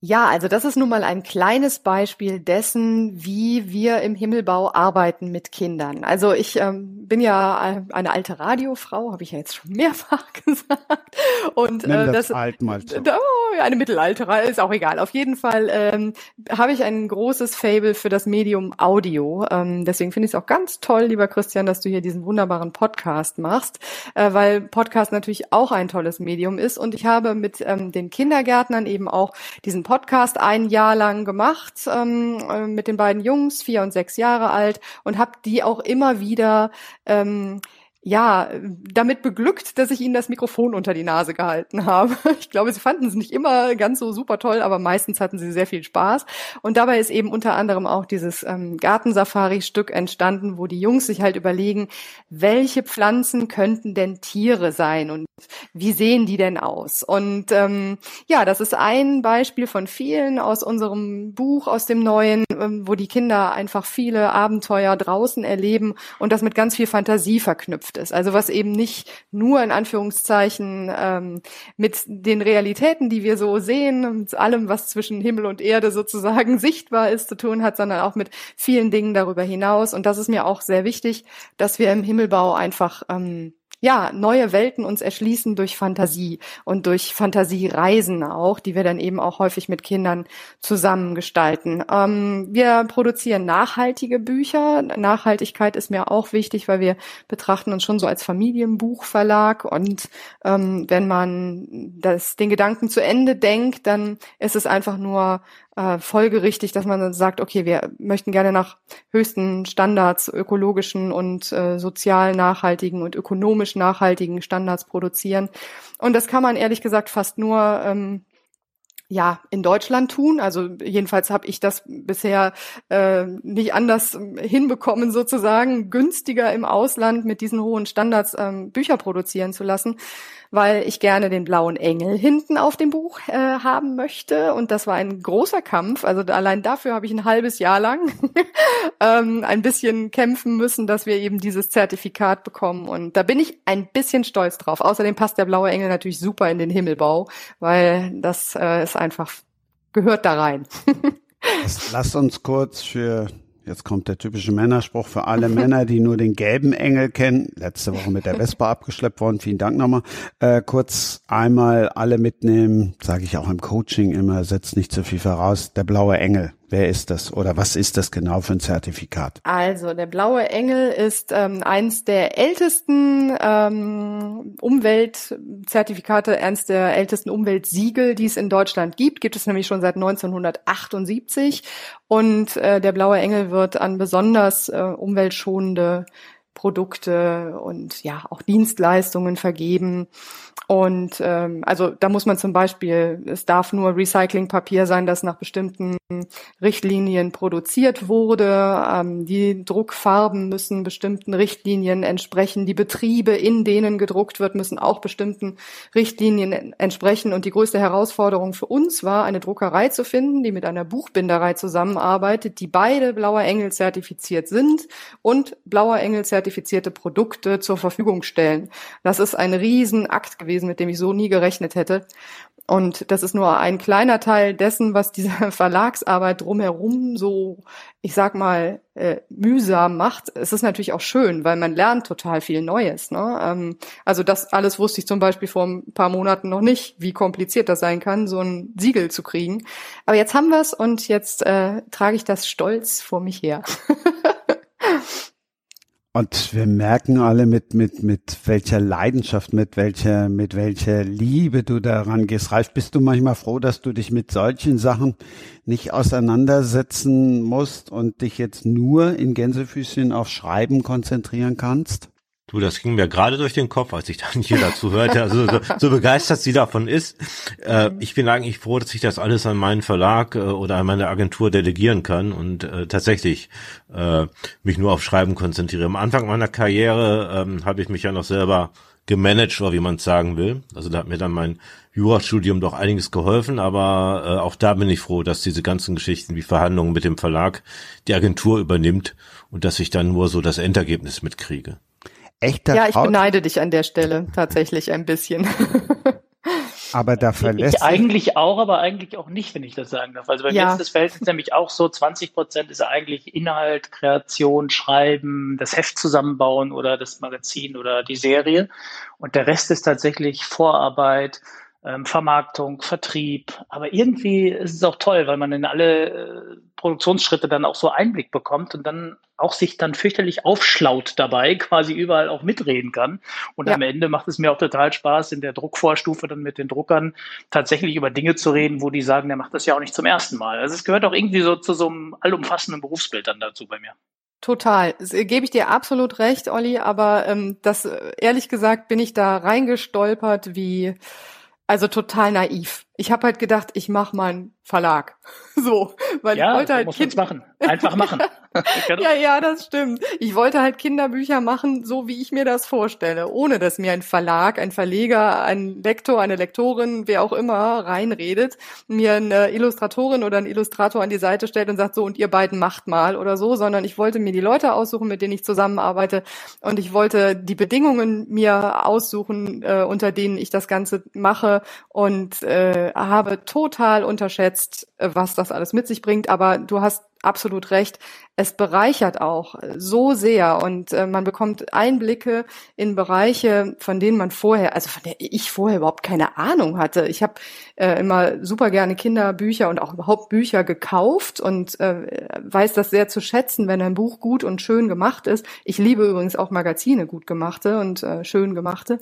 Ja, also das ist nun mal ein kleines Beispiel dessen, wie wir im Himmelbau arbeiten mit Kindern. Also ich ähm, bin ja eine alte Radiofrau, habe ich ja jetzt schon mehrfach gesagt. Und äh, das das alt mal so. Oh, eine Mittelalterer, ist auch egal. Auf jeden Fall ähm, habe ich ein großes Fable für das Medium Audio. Ähm, deswegen finde ich es auch ganz toll, lieber Christian, dass du hier diesen wunderbaren Podcast machst, äh, weil Podcast natürlich auch ein tolles Medium ist. Und ich habe mit ähm, den Kindergärtnern eben auch diesen Podcast ein Jahr lang gemacht ähm, äh, mit den beiden Jungs, vier und sechs Jahre alt, und habe die auch immer wieder ähm, ja, damit beglückt, dass ich ihnen das Mikrofon unter die Nase gehalten habe. Ich glaube, sie fanden es nicht immer ganz so super toll, aber meistens hatten sie sehr viel Spaß. Und dabei ist eben unter anderem auch dieses ähm, Gartensafari-Stück entstanden, wo die Jungs sich halt überlegen, welche Pflanzen könnten denn Tiere sein und wie sehen die denn aus? Und ähm, ja, das ist ein Beispiel von vielen aus unserem Buch, aus dem neuen, ähm, wo die Kinder einfach viele Abenteuer draußen erleben und das mit ganz viel Fantasie verknüpft ist. Also was eben nicht nur in Anführungszeichen ähm, mit den Realitäten, die wir so sehen, mit allem, was zwischen Himmel und Erde sozusagen sichtbar ist, zu tun hat, sondern auch mit vielen Dingen darüber hinaus. Und das ist mir auch sehr wichtig, dass wir im Himmelbau einfach ähm, ja, neue Welten uns erschließen durch Fantasie und durch Fantasiereisen auch, die wir dann eben auch häufig mit Kindern zusammen gestalten. Ähm, wir produzieren nachhaltige Bücher. Nachhaltigkeit ist mir auch wichtig, weil wir betrachten uns schon so als Familienbuchverlag und ähm, wenn man das, den Gedanken zu Ende denkt, dann ist es einfach nur äh, folgerichtig, dass man sagt, okay, wir möchten gerne nach höchsten Standards, ökologischen und äh, sozial nachhaltigen und ökonomisch nachhaltigen Standards produzieren. Und das kann man ehrlich gesagt fast nur ähm, ja in Deutschland tun. Also jedenfalls habe ich das bisher äh, nicht anders hinbekommen, sozusagen günstiger im Ausland mit diesen hohen Standards ähm, Bücher produzieren zu lassen weil ich gerne den blauen Engel hinten auf dem Buch äh, haben möchte. Und das war ein großer Kampf. Also allein dafür habe ich ein halbes Jahr lang ähm, ein bisschen kämpfen müssen, dass wir eben dieses Zertifikat bekommen. Und da bin ich ein bisschen stolz drauf. Außerdem passt der blaue Engel natürlich super in den Himmelbau, weil das äh, ist einfach gehört da rein. Lasst uns kurz für Jetzt kommt der typische Männerspruch für alle Männer, die nur den gelben Engel kennen. Letzte Woche mit der Vespa abgeschleppt worden. Vielen Dank nochmal. Äh, kurz einmal alle mitnehmen, sage ich auch im Coaching immer, setzt nicht zu viel voraus. Der blaue Engel. Wer ist das oder was ist das genau für ein Zertifikat? Also der blaue Engel ist ähm, eins der ältesten ähm, Umweltzertifikate, eins der ältesten Umweltsiegel, die es in Deutschland gibt. Gibt es nämlich schon seit 1978 und äh, der blaue Engel wird an besonders äh, umweltschonende Produkte und ja auch Dienstleistungen vergeben. Und ähm, also da muss man zum Beispiel, es darf nur Recyclingpapier sein, das nach bestimmten Richtlinien produziert wurde. Ähm, die Druckfarben müssen bestimmten Richtlinien entsprechen. Die Betriebe, in denen gedruckt wird, müssen auch bestimmten Richtlinien entsprechen. Und die größte Herausforderung für uns war, eine Druckerei zu finden, die mit einer Buchbinderei zusammenarbeitet, die beide Blauer Engel zertifiziert sind und Blauer Engel zertifizierte Produkte zur Verfügung stellen. Das ist ein Riesenakt gewesen mit dem ich so nie gerechnet hätte. Und das ist nur ein kleiner Teil dessen, was diese Verlagsarbeit drumherum so, ich sag mal, äh, mühsam macht. Es ist natürlich auch schön, weil man lernt total viel Neues. Ne? Ähm, also das alles wusste ich zum Beispiel vor ein paar Monaten noch nicht, wie kompliziert das sein kann, so ein Siegel zu kriegen. Aber jetzt haben wir es und jetzt äh, trage ich das stolz vor mich her. Und wir merken alle mit, mit, mit welcher Leidenschaft, mit welcher, mit welcher Liebe du daran gehst. Ralf, bist du manchmal froh, dass du dich mit solchen Sachen nicht auseinandersetzen musst und dich jetzt nur in Gänsefüßchen auf Schreiben konzentrieren kannst? Du, das ging mir gerade durch den Kopf, als ich dann hier dazu hörte, also so, so begeistert sie davon ist. Äh, ich bin eigentlich froh, dass ich das alles an meinen Verlag äh, oder an meine Agentur delegieren kann und äh, tatsächlich äh, mich nur auf Schreiben konzentriere. Am Anfang meiner Karriere ähm, habe ich mich ja noch selber gemanagt, oder wie man es sagen will. Also da hat mir dann mein Jurastudium doch einiges geholfen, aber äh, auch da bin ich froh, dass diese ganzen Geschichten wie Verhandlungen mit dem Verlag die Agentur übernimmt und dass ich dann nur so das Endergebnis mitkriege echter Ja, ich beneide dich an der Stelle tatsächlich ein bisschen. Aber da verlässt ich eigentlich auch, aber eigentlich auch nicht, wenn ich das sagen darf. Also bei ja. mir ist das Verhältnis nämlich auch so, 20 Prozent ist eigentlich Inhalt, Kreation, Schreiben, das Heft zusammenbauen oder das Magazin oder die Serie. Und der Rest ist tatsächlich Vorarbeit, ähm, Vermarktung, Vertrieb. Aber irgendwie ist es auch toll, weil man in alle äh, Produktionsschritte dann auch so Einblick bekommt und dann auch sich dann fürchterlich aufschlaut dabei, quasi überall auch mitreden kann. Und ja. am Ende macht es mir auch total Spaß, in der Druckvorstufe dann mit den Druckern tatsächlich über Dinge zu reden, wo die sagen, der macht das ja auch nicht zum ersten Mal. Also es gehört auch irgendwie so zu so einem allumfassenden Berufsbild dann dazu bei mir. Total. Das, äh, gebe ich dir absolut recht, Olli, aber ähm, das äh, ehrlich gesagt bin ich da reingestolpert wie also total naiv. Ich habe halt gedacht, ich mache mal einen Verlag. So, weil ja, ich wollte halt kind machen. Einfach machen. ja, ja, das stimmt. Ich wollte halt Kinderbücher machen, so wie ich mir das vorstelle, ohne dass mir ein Verlag, ein Verleger, ein Lektor, eine Lektorin, wer auch immer reinredet, mir eine Illustratorin oder ein Illustrator an die Seite stellt und sagt so und ihr beiden macht mal oder so, sondern ich wollte mir die Leute aussuchen, mit denen ich zusammenarbeite und ich wollte die Bedingungen mir aussuchen, äh, unter denen ich das Ganze mache und äh, habe total unterschätzt, äh, was das alles mit sich bringt. Aber du hast absolut recht. Es bereichert auch so sehr und äh, man bekommt Einblicke in Bereiche, von denen man vorher, also von der ich vorher überhaupt keine Ahnung hatte. Ich habe äh, immer super gerne Kinderbücher und auch überhaupt Bücher gekauft und äh, weiß das sehr zu schätzen, wenn ein Buch gut und schön gemacht ist. Ich liebe übrigens auch Magazine gut gemachte und äh, schön gemachte.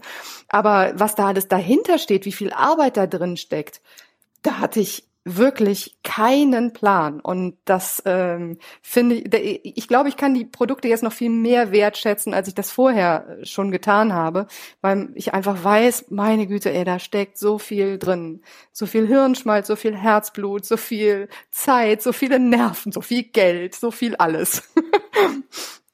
Aber was da alles dahinter steht, wie viel Arbeit da drin steckt, da hatte ich wirklich keinen Plan. Und das ähm, finde ich, ich glaube, ich kann die Produkte jetzt noch viel mehr wertschätzen, als ich das vorher schon getan habe, weil ich einfach weiß, meine Güte, ey, da steckt so viel drin. So viel Hirnschmalz, so viel Herzblut, so viel Zeit, so viele Nerven, so viel Geld, so viel alles.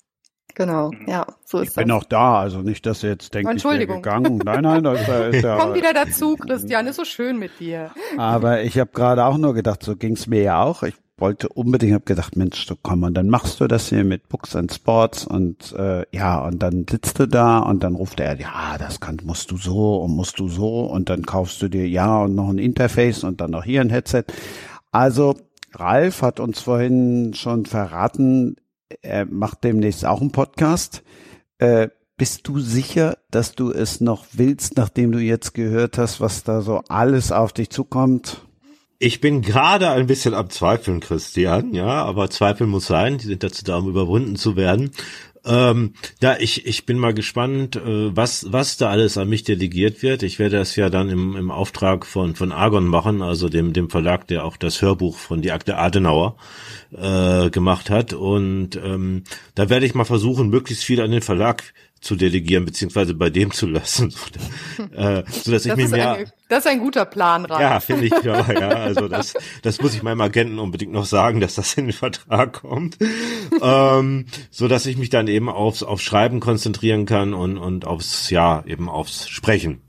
Genau, mhm. ja, so ist ich das. Ich bin auch da, also nicht, dass ihr jetzt denkt, ich wäre gegangen. Nein, nein, das ist ja, Komm wieder dazu, Christian, ist so schön mit dir. Aber ich habe gerade auch nur gedacht, so ging's mir ja auch. Ich wollte unbedingt, habe gedacht, Mensch, so komm, und dann machst du das hier mit Books and Sports und äh, ja, und dann sitzt du da und dann ruft er, ja, das kann, musst du so und musst du so und dann kaufst du dir ja und noch ein Interface und dann noch hier ein Headset. Also Ralf hat uns vorhin schon verraten, er macht demnächst auch einen Podcast. Äh, bist du sicher, dass du es noch willst, nachdem du jetzt gehört hast, was da so alles auf dich zukommt? Ich bin gerade ein bisschen am Zweifeln, Christian, ja, aber Zweifel muss sein, die sind dazu da, um überwunden zu werden. Ähm, ja, ich, ich bin mal gespannt, äh, was, was da alles an mich delegiert wird. Ich werde das ja dann im, im Auftrag von, von Argon machen, also dem, dem Verlag, der auch das Hörbuch von die Akte Adenauer äh, gemacht hat. Und ähm, da werde ich mal versuchen, möglichst viel an den Verlag zu delegieren, beziehungsweise bei dem zu lassen, äh, so dass ich mir mehr. Ein, das ist ein guter Plan, Ralf. Ja, finde ich ja, ja. Also das, das muss ich meinem Agenten unbedingt noch sagen, dass das in den Vertrag kommt, ähm, so dass ich mich dann eben aufs aufs Schreiben konzentrieren kann und und aufs ja eben aufs Sprechen.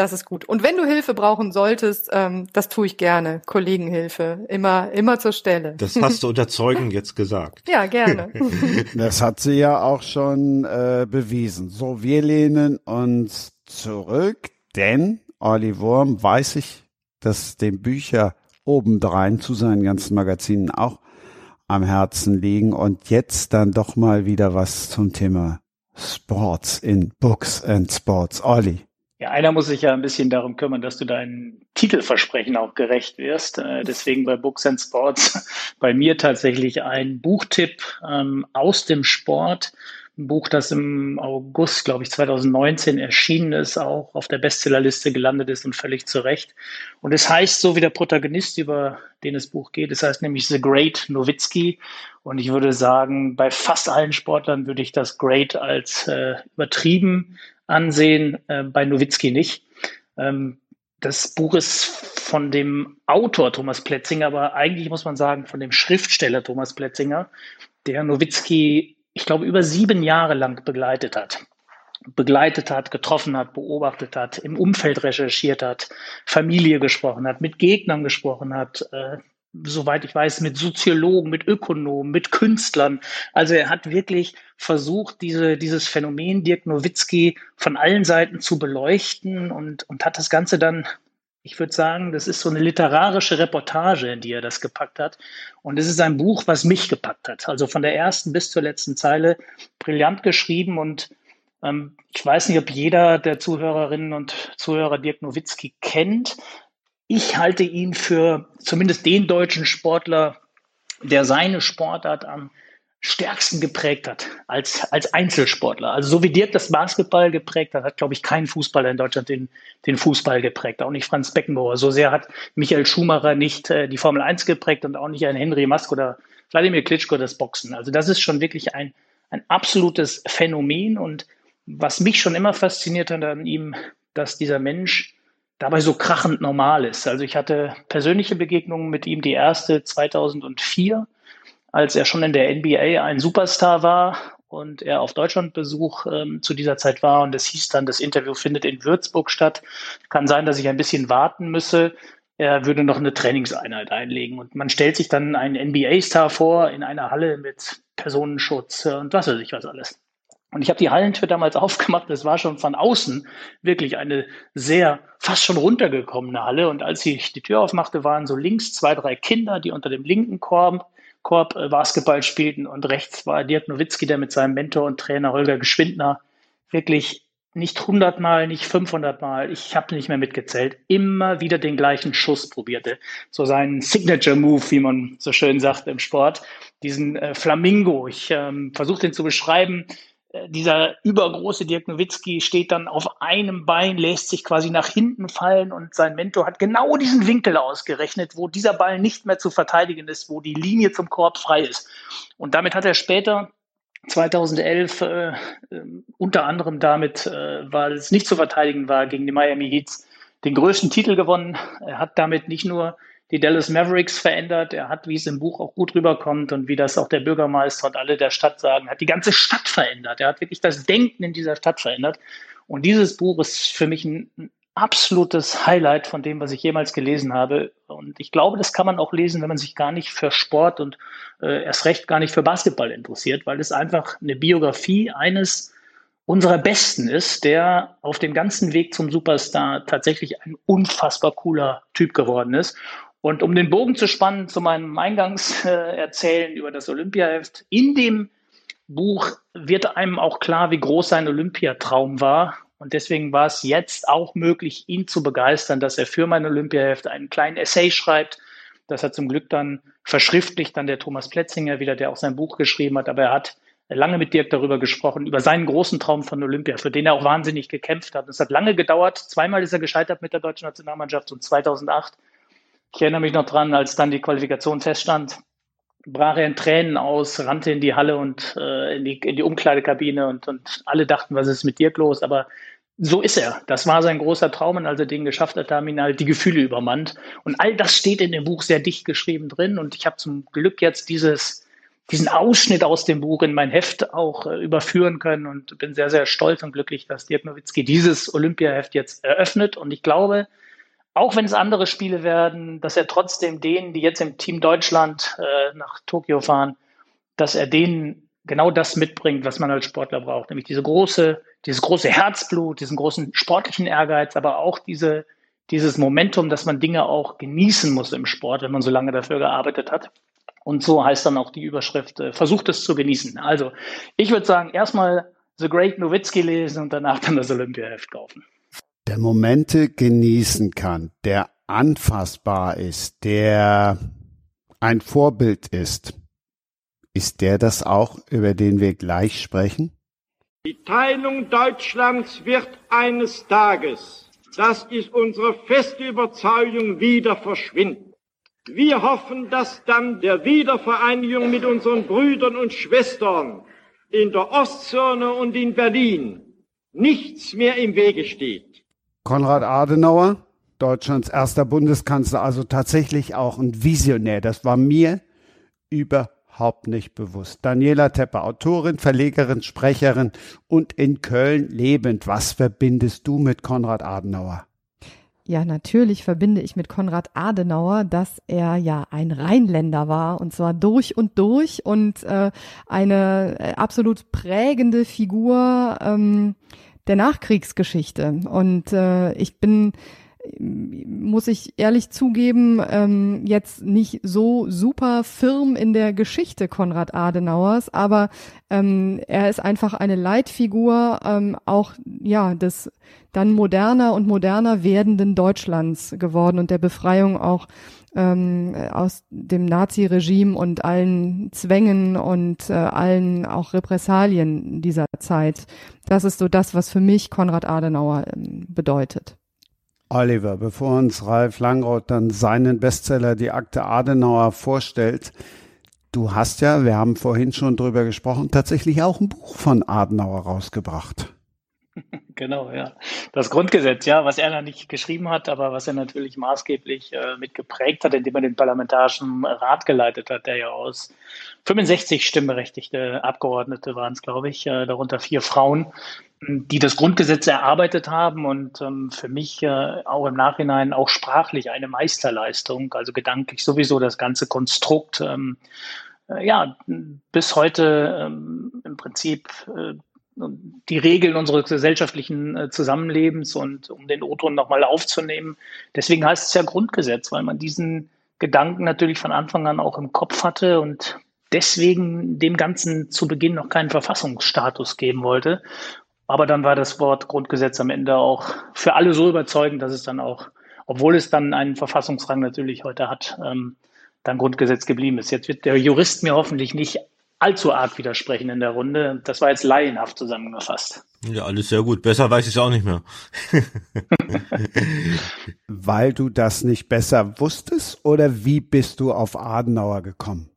Das ist gut. Und wenn du Hilfe brauchen solltest, ähm, das tue ich gerne. Kollegenhilfe. Immer, immer zur Stelle. Das hast du unter Zeugen jetzt gesagt. Ja, gerne. das hat sie ja auch schon äh, bewiesen. So, wir lehnen uns zurück, denn Olli Wurm weiß ich, dass dem Bücher obendrein zu seinen ganzen Magazinen auch am Herzen liegen und jetzt dann doch mal wieder was zum Thema Sports in Books and Sports. Olli. Ja, einer muss sich ja ein bisschen darum kümmern, dass du deinen Titelversprechen auch gerecht wirst. Äh, deswegen bei Books and Sports bei mir tatsächlich ein Buchtipp ähm, aus dem Sport. Ein Buch, das im August, glaube ich, 2019 erschienen ist, auch auf der Bestsellerliste gelandet ist und völlig zu Recht. Und es heißt so wie der Protagonist, über den das Buch geht. Es heißt nämlich The Great Nowitzki. Und ich würde sagen, bei fast allen Sportlern würde ich das Great als äh, übertrieben ansehen, äh, bei Nowitzki nicht. Ähm, das Buch ist von dem Autor Thomas Pletzinger, aber eigentlich muss man sagen von dem Schriftsteller Thomas Pletzinger, der Nowitzki, ich glaube, über sieben Jahre lang begleitet hat. Begleitet hat, getroffen hat, beobachtet hat, im Umfeld recherchiert hat, Familie gesprochen hat, mit Gegnern gesprochen hat, äh, soweit ich weiß, mit Soziologen, mit Ökonomen, mit Künstlern. Also er hat wirklich versucht, diese, dieses Phänomen Dirk Nowitzki von allen Seiten zu beleuchten und, und hat das Ganze dann ich würde sagen, das ist so eine literarische Reportage, in die er das gepackt hat. Und es ist ein Buch, was mich gepackt hat. Also von der ersten bis zur letzten Zeile brillant geschrieben. Und ähm, ich weiß nicht, ob jeder der Zuhörerinnen und Zuhörer Dirk Nowitzki kennt. Ich halte ihn für zumindest den deutschen Sportler, der seine Sportart am stärksten geprägt hat als, als Einzelsportler. Also so wie Dirk das Basketball geprägt hat, hat, glaube ich, kein Fußballer in Deutschland den, den Fußball geprägt. Auch nicht Franz Beckenbauer. So sehr hat Michael Schumacher nicht äh, die Formel 1 geprägt und auch nicht ein Henry Mask oder Wladimir Klitschko das Boxen. Also das ist schon wirklich ein, ein absolutes Phänomen. Und was mich schon immer fasziniert hat an ihm, dass dieser Mensch dabei so krachend normal ist. Also ich hatte persönliche Begegnungen mit ihm, die erste 2004 als er schon in der NBA ein Superstar war und er auf Deutschlandbesuch ähm, zu dieser Zeit war und es hieß dann, das Interview findet in Würzburg statt. Kann sein, dass ich ein bisschen warten müsse. Er würde noch eine Trainingseinheit einlegen und man stellt sich dann einen NBA-Star vor in einer Halle mit Personenschutz und was weiß ich was alles. Und ich habe die Hallentür damals aufgemacht. Es war schon von außen wirklich eine sehr fast schon runtergekommene Halle. Und als ich die Tür aufmachte, waren so links zwei, drei Kinder, die unter dem linken Korb Korb äh, Basketball spielten und rechts war Dirk Nowitzki, der mit seinem Mentor und Trainer Holger Geschwindner wirklich nicht hundertmal, nicht 500 Mal, ich habe nicht mehr mitgezählt, immer wieder den gleichen Schuss probierte. So seinen Signature-Move, wie man so schön sagt im Sport, diesen äh, Flamingo. Ich ähm, versuche den zu beschreiben. Äh, dieser übergroße Dirk Nowitzki steht dann auf einem Bein, lässt sich quasi nach hinten fallen und sein Mentor hat genau diesen Winkel ausgerechnet, wo dieser Ball nicht mehr zu verteidigen ist, wo die Linie zum Korb frei ist. Und damit hat er später 2011 äh, äh, unter anderem damit, äh, weil es nicht zu verteidigen war, gegen die Miami Heats den größten Titel gewonnen. Er hat damit nicht nur die Dallas Mavericks verändert. Er hat, wie es im Buch auch gut rüberkommt und wie das auch der Bürgermeister und alle der Stadt sagen, hat die ganze Stadt verändert. Er hat wirklich das Denken in dieser Stadt verändert. Und dieses Buch ist für mich ein, absolutes Highlight von dem, was ich jemals gelesen habe. Und ich glaube, das kann man auch lesen, wenn man sich gar nicht für Sport und äh, erst recht gar nicht für Basketball interessiert, weil es einfach eine Biografie eines unserer Besten ist, der auf dem ganzen Weg zum Superstar tatsächlich ein unfassbar cooler Typ geworden ist. Und um den Bogen zu spannen zu meinem Eingangserzählen über das Olympiaheft, in dem Buch wird einem auch klar, wie groß sein Olympiatraum war. Und deswegen war es jetzt auch möglich, ihn zu begeistern, dass er für mein Olympiaheft einen kleinen Essay schreibt. Das hat zum Glück dann verschriftlicht dann der Thomas Plätzinger wieder, der auch sein Buch geschrieben hat. Aber er hat lange mit Dirk darüber gesprochen, über seinen großen Traum von Olympia, für den er auch wahnsinnig gekämpft hat. Es hat lange gedauert. Zweimal ist er gescheitert mit der deutschen Nationalmannschaft und 2008 ich erinnere mich noch dran, als dann die Qualifikation feststand, brach er in Tränen aus, rannte in die Halle und äh, in, die, in die Umkleidekabine und, und alle dachten, was ist mit dir los? Aber so ist er. Das war sein großer Traum und als er den geschafft hat, haben ihn halt die Gefühle übermannt. Und all das steht in dem Buch sehr dicht geschrieben drin. Und ich habe zum Glück jetzt dieses, diesen Ausschnitt aus dem Buch in mein Heft auch äh, überführen können und bin sehr, sehr stolz und glücklich, dass Dirk Nowitzki dieses Olympiaheft jetzt eröffnet. Und ich glaube, auch wenn es andere Spiele werden, dass er trotzdem denen, die jetzt im Team Deutschland äh, nach Tokio fahren, dass er denen genau das mitbringt, was man als Sportler braucht, nämlich diese große, dieses große Herzblut, diesen großen sportlichen Ehrgeiz, aber auch diese, dieses Momentum, dass man Dinge auch genießen muss im Sport, wenn man so lange dafür gearbeitet hat. Und so heißt dann auch die Überschrift, äh, versucht es zu genießen. Also ich würde sagen, erstmal The Great Nowitzki lesen und danach dann das Olympiaheft kaufen der Momente genießen kann, der anfassbar ist, der ein Vorbild ist, ist der das auch, über den wir gleich sprechen? Die Teilung Deutschlands wird eines Tages, das ist unsere feste Überzeugung, wieder verschwinden. Wir hoffen, dass dann der Wiedervereinigung mit unseren Brüdern und Schwestern in der Ostzone und in Berlin nichts mehr im Wege steht. Konrad Adenauer, Deutschlands erster Bundeskanzler, also tatsächlich auch ein Visionär. Das war mir überhaupt nicht bewusst. Daniela Tepper, Autorin, Verlegerin, Sprecherin und in Köln lebend. Was verbindest du mit Konrad Adenauer? Ja, natürlich verbinde ich mit Konrad Adenauer, dass er ja ein Rheinländer war und zwar durch und durch und äh, eine äh, absolut prägende Figur. Ähm, der Nachkriegsgeschichte. Und äh, ich bin muss ich ehrlich zugeben, ähm, jetzt nicht so super firm in der Geschichte Konrad Adenauers, aber ähm, er ist einfach eine Leitfigur ähm, auch ja des dann moderner und moderner werdenden Deutschlands geworden und der Befreiung auch ähm, aus dem Nazi-Regime und allen Zwängen und äh, allen auch Repressalien dieser Zeit. Das ist so das, was für mich Konrad Adenauer ähm, bedeutet. Oliver, bevor uns Ralf Langroth dann seinen Bestseller Die Akte Adenauer vorstellt, du hast ja, wir haben vorhin schon drüber gesprochen, tatsächlich auch ein Buch von Adenauer rausgebracht. Genau, ja. Das Grundgesetz, ja, was er da nicht geschrieben hat, aber was er natürlich maßgeblich äh, mit geprägt hat, indem er den Parlamentarischen Rat geleitet hat, der ja aus 65 stimmberechtigte Abgeordnete waren es, glaube ich, äh, darunter vier Frauen, die das Grundgesetz erarbeitet haben und ähm, für mich äh, auch im Nachhinein auch sprachlich eine Meisterleistung, also gedanklich sowieso das ganze Konstrukt. Ähm, äh, ja, bis heute ähm, im Prinzip äh, die Regeln unseres gesellschaftlichen äh, Zusammenlebens und um den O-Ton nochmal aufzunehmen. Deswegen heißt es ja Grundgesetz, weil man diesen Gedanken natürlich von Anfang an auch im Kopf hatte und deswegen dem Ganzen zu Beginn noch keinen Verfassungsstatus geben wollte. Aber dann war das Wort Grundgesetz am Ende auch für alle so überzeugend, dass es dann auch, obwohl es dann einen Verfassungsrang natürlich heute hat, ähm, dann Grundgesetz geblieben ist. Jetzt wird der Jurist mir hoffentlich nicht allzu arg widersprechen in der Runde. Das war jetzt laienhaft zusammengefasst. Ja, alles sehr gut. Besser weiß ich es auch nicht mehr. Weil du das nicht besser wusstest oder wie bist du auf Adenauer gekommen?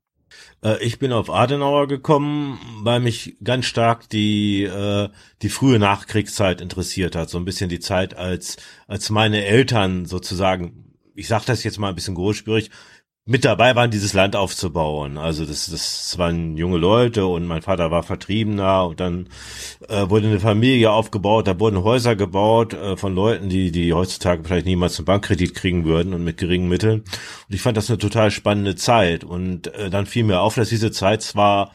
Äh, ich bin auf Adenauer gekommen, weil mich ganz stark die äh, die frühe Nachkriegszeit interessiert hat, so ein bisschen die Zeit als als meine Eltern sozusagen, ich sage das jetzt mal ein bisschen großspurig, mit dabei waren, dieses Land aufzubauen. Also das, das waren junge Leute und mein Vater war Vertriebener und dann äh, wurde eine Familie aufgebaut, da wurden Häuser gebaut äh, von Leuten, die, die heutzutage vielleicht niemals einen Bankkredit kriegen würden und mit geringen Mitteln. Und ich fand das eine total spannende Zeit. Und äh, dann fiel mir auf, dass diese Zeit zwar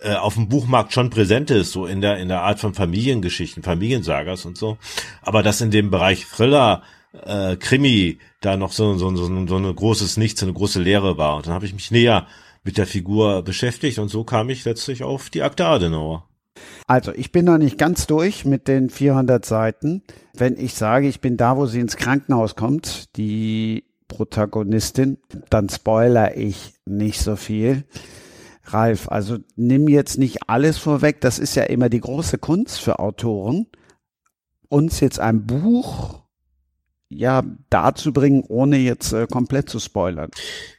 äh, auf dem Buchmarkt schon präsent ist, so in der, in der Art von Familiengeschichten, Familiensagas und so, aber dass in dem Bereich Thriller äh, Krimi da noch so, so, so, so ein großes Nichts, so eine große Leere war. Und dann habe ich mich näher mit der Figur beschäftigt und so kam ich letztlich auf die Akte Adenauer. Also ich bin noch nicht ganz durch mit den 400 Seiten. Wenn ich sage, ich bin da, wo sie ins Krankenhaus kommt, die Protagonistin, dann spoiler ich nicht so viel. Ralf, also nimm jetzt nicht alles vorweg. Das ist ja immer die große Kunst für Autoren, uns jetzt ein Buch ja dazu bringen, ohne jetzt äh, komplett zu spoilern.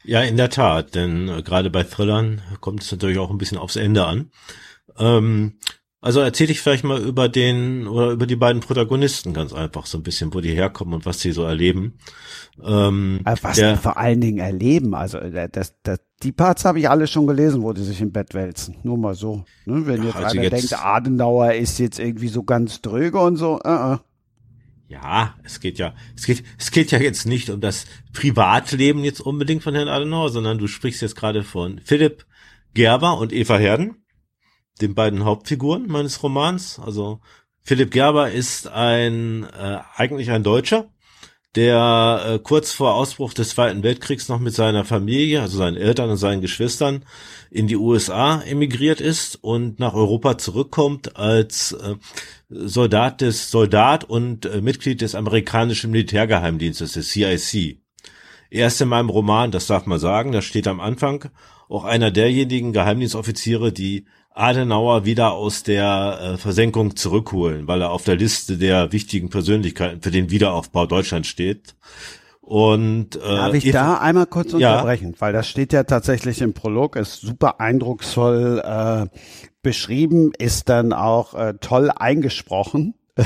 Ja, in der Tat, denn äh, gerade bei Thrillern kommt es natürlich auch ein bisschen aufs Ende an. Ähm, also erzähle ich vielleicht mal über den oder über die beiden Protagonisten ganz einfach so ein bisschen, wo die herkommen und was sie so erleben. Ähm, äh, was der, die vor allen Dingen erleben, also äh, das, das, die Parts habe ich alle schon gelesen, wo die sich im Bett wälzen. Nur mal so. Ne? Wenn jetzt also einer jetzt, denkt, Adenauer ist jetzt irgendwie so ganz dröge und so, uh, uh. Ja, es geht ja, es geht, es geht ja jetzt nicht um das Privatleben jetzt unbedingt von Herrn Adenauer, sondern du sprichst jetzt gerade von Philipp Gerber und Eva Herden, den beiden Hauptfiguren meines Romans. Also Philipp Gerber ist ein äh, eigentlich ein Deutscher, der äh, kurz vor Ausbruch des Zweiten Weltkriegs noch mit seiner Familie, also seinen Eltern und seinen Geschwistern, in die USA emigriert ist und nach Europa zurückkommt als äh, Soldat des Soldat und äh, Mitglied des amerikanischen Militärgeheimdienstes, des CIC. Erst in meinem Roman, das darf man sagen, da steht am Anfang auch einer derjenigen Geheimdienstoffiziere, die Adenauer wieder aus der äh, Versenkung zurückholen, weil er auf der Liste der wichtigen Persönlichkeiten für den Wiederaufbau Deutschlands steht. Und äh, darf ich da einmal kurz unterbrechen, ja. weil das steht ja tatsächlich im Prolog, ist super eindrucksvoll äh, beschrieben, ist dann auch äh, toll eingesprochen.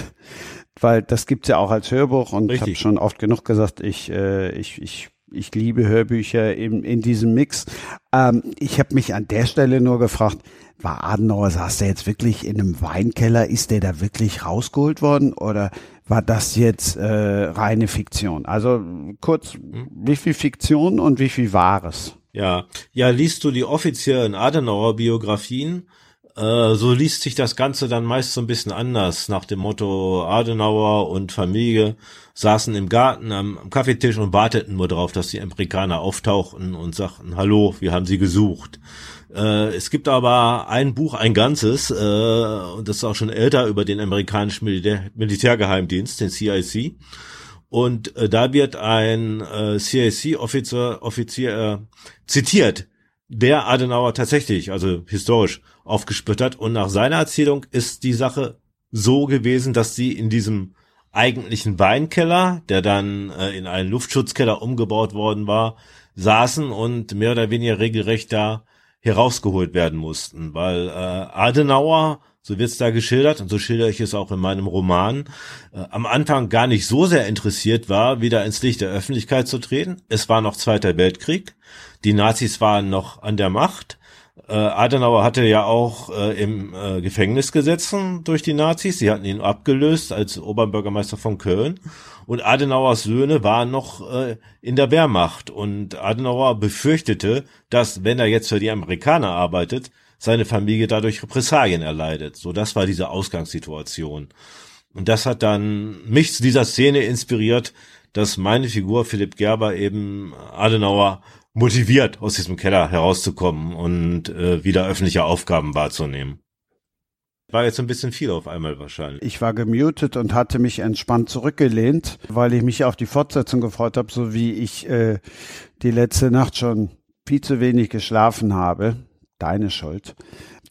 weil das gibt's ja auch als Hörbuch und ich habe schon oft genug gesagt, ich, äh, ich, ich ich liebe Hörbücher in, in diesem Mix. Ähm, ich habe mich an der Stelle nur gefragt, war Adenauer, saß der jetzt wirklich in einem Weinkeller? Ist der da wirklich rausgeholt worden oder war das jetzt äh, reine Fiktion? Also kurz, hm? wie viel Fiktion und wie viel Wahres? Ja, ja, liest du die offiziellen Adenauer Biografien, Äh, so liest sich das Ganze dann meist so ein bisschen anders, nach dem Motto Adenauer und Familie saßen im Garten am, am Kaffeetisch und warteten nur darauf, dass die Amerikaner auftauchten und sagten, hallo, wir haben sie gesucht. Äh, es gibt aber ein Buch, ein ganzes, äh, und das ist auch schon älter, über den amerikanischen Militär Militärgeheimdienst, den CIC. Und äh, da wird ein äh, CIC-Offizier Offizier, äh, zitiert, der Adenauer tatsächlich, also historisch, aufgespürt Und nach seiner Erzählung ist die Sache so gewesen, dass sie in diesem eigentlichen Weinkeller, der dann äh, in einen Luftschutzkeller umgebaut worden war, saßen und mehr oder weniger regelrecht da herausgeholt werden mussten, weil äh, Adenauer, so wird's da geschildert und so schildere ich es auch in meinem Roman, äh, am Anfang gar nicht so sehr interessiert war, wieder ins Licht der Öffentlichkeit zu treten. Es war noch Zweiter Weltkrieg, die Nazis waren noch an der Macht. Äh, Adenauer hatte ja auch äh, im äh, Gefängnis gesessen durch die Nazis. Sie hatten ihn abgelöst als Oberbürgermeister von Köln. Und Adenauers Söhne waren noch äh, in der Wehrmacht. Und Adenauer befürchtete, dass, wenn er jetzt für die Amerikaner arbeitet, seine Familie dadurch Repressalien erleidet. So, das war diese Ausgangssituation. Und das hat dann mich zu dieser Szene inspiriert, dass meine Figur Philipp Gerber eben Adenauer motiviert, aus diesem Keller herauszukommen und äh, wieder öffentliche Aufgaben wahrzunehmen. War jetzt ein bisschen viel auf einmal wahrscheinlich. Ich war gemutet und hatte mich entspannt zurückgelehnt, weil ich mich auf die Fortsetzung gefreut habe, so wie ich äh, die letzte Nacht schon viel zu wenig geschlafen habe. Deine Schuld.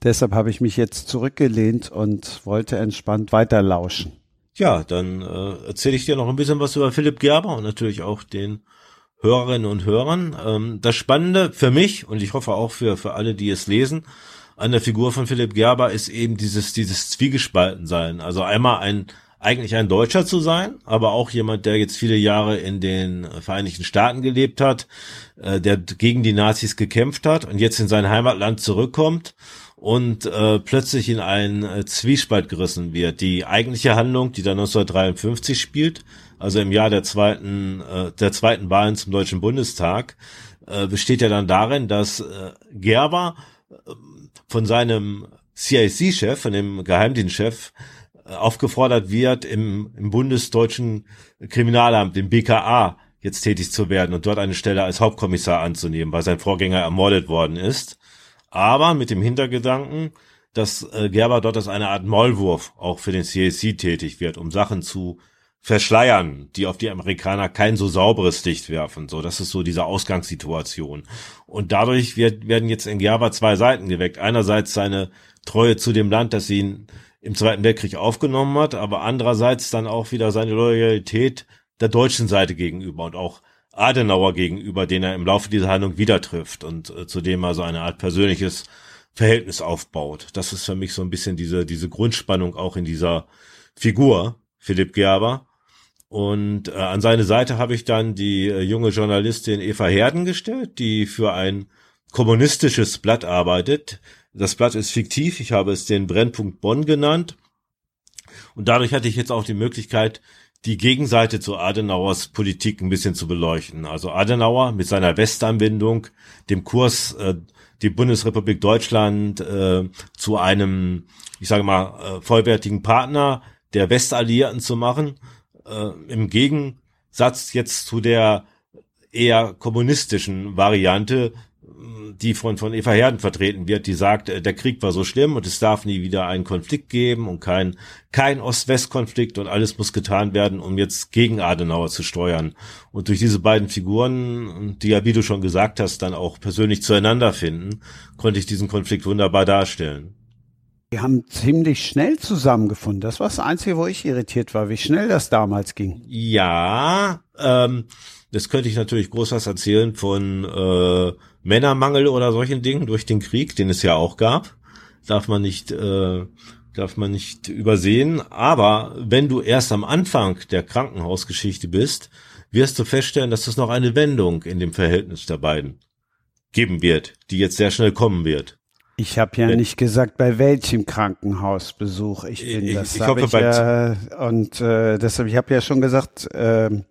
Deshalb habe ich mich jetzt zurückgelehnt und wollte entspannt weiterlauschen. Ja, dann äh, erzähle ich dir noch ein bisschen was über Philipp Gerber und natürlich auch den Hörerinnen und Hörern. Ähm, das Spannende für mich und ich hoffe auch für, für alle, die es lesen, an der Figur von Philipp Gerber ist eben dieses, dieses Zwiegespaltensein. Also einmal ein, eigentlich ein Deutscher zu sein, aber auch jemand, der jetzt viele Jahre in den Vereinigten Staaten gelebt hat, äh, der gegen die Nazis gekämpft hat und jetzt in sein Heimatland zurückkommt und äh, plötzlich in einen äh, Zwiespalt gerissen wird. Die eigentliche Handlung, die da 1953 spielt, also im Jahr der zweiten, äh, der zweiten Wahlen zum Deutschen Bundestag, äh, besteht ja dann darin, dass äh, Gerber äh, von seinem CIC-Chef, von dem Geheimdienstchef, aufgefordert wird, im, im Bundesdeutschen Kriminalamt, dem BKA, jetzt tätig zu werden und dort eine Stelle als Hauptkommissar anzunehmen, weil sein Vorgänger ermordet worden ist. Aber mit dem Hintergedanken, dass äh, Gerber dort als eine Art Maulwurf auch für den CIC tätig wird, um Sachen zu verschleiern, die auf die Amerikaner kein so sauberes Licht werfen. So, das ist so diese Ausgangssituation. Und dadurch wird, werden jetzt in Gerber zwei Seiten geweckt. Einerseits seine Treue zu dem Land, das ihn im Zweiten Weltkrieg aufgenommen hat, aber andererseits dann auch wieder seine Loyalität der deutschen Seite gegenüber und auch Adenauer gegenüber, den er im Laufe dieser Handlung wieder trifft und äh, zu dem er so eine Art persönliches Verhältnis aufbaut. Das ist für mich so ein bisschen diese, diese Grundspannung auch in dieser Figur, Philipp Gerber. Und äh, an seine Seite habe ich dann die äh, junge Journalistin Eva Herden gestellt, die für ein kommunistisches Blatt arbeitet. Das Blatt ist fiktiv, ich habe es den Brennpunkt Bonn genannt. Und dadurch hatte ich jetzt auch die Möglichkeit, die Gegenseite zu Adenauers Politik ein bisschen zu beleuchten. Also Adenauer mit seiner Westanbindung, dem Kurs, äh, die Bundesrepublik Deutschland äh, zu einem, ich sage mal, äh, vollwertigen Partner der Westalliierten zu machen äh, im Gegensatz jetzt zu der eher kommunistischen Variante, die von, von Eva Herden vertreten wird, die sagt, äh, der Krieg war so schlimm und es darf nie wieder einen Konflikt geben und kein, kein Ost-West-Konflikt und alles muss getan werden, um jetzt gegen Adenauer zu steuern. Und durch diese beiden Figuren, die ja, wie du schon gesagt hast, dann auch persönlich zueinander finden, konnte ich diesen Konflikt wunderbar darstellen. Wir haben ziemlich schnell zusammengefunden. Das war das Einzige, wo ich irritiert war, wie schnell das damals ging. Ja, ähm, das könnte ich natürlich groß was erzählen von äh, Männermangel oder solchen Dingen durch den Krieg, den es ja auch gab. Darf man nicht, äh, darf man nicht übersehen. Aber wenn du erst am Anfang der Krankenhausgeschichte bist, wirst du feststellen, dass es noch eine Wendung in dem Verhältnis der beiden geben wird, die jetzt sehr schnell kommen wird. Ich habe ja nicht gesagt, bei welchem Krankenhausbesuch ich bin. Ich, das ich hoffe, ich ja, und äh, deshalb, ich habe ja schon gesagt, ähm,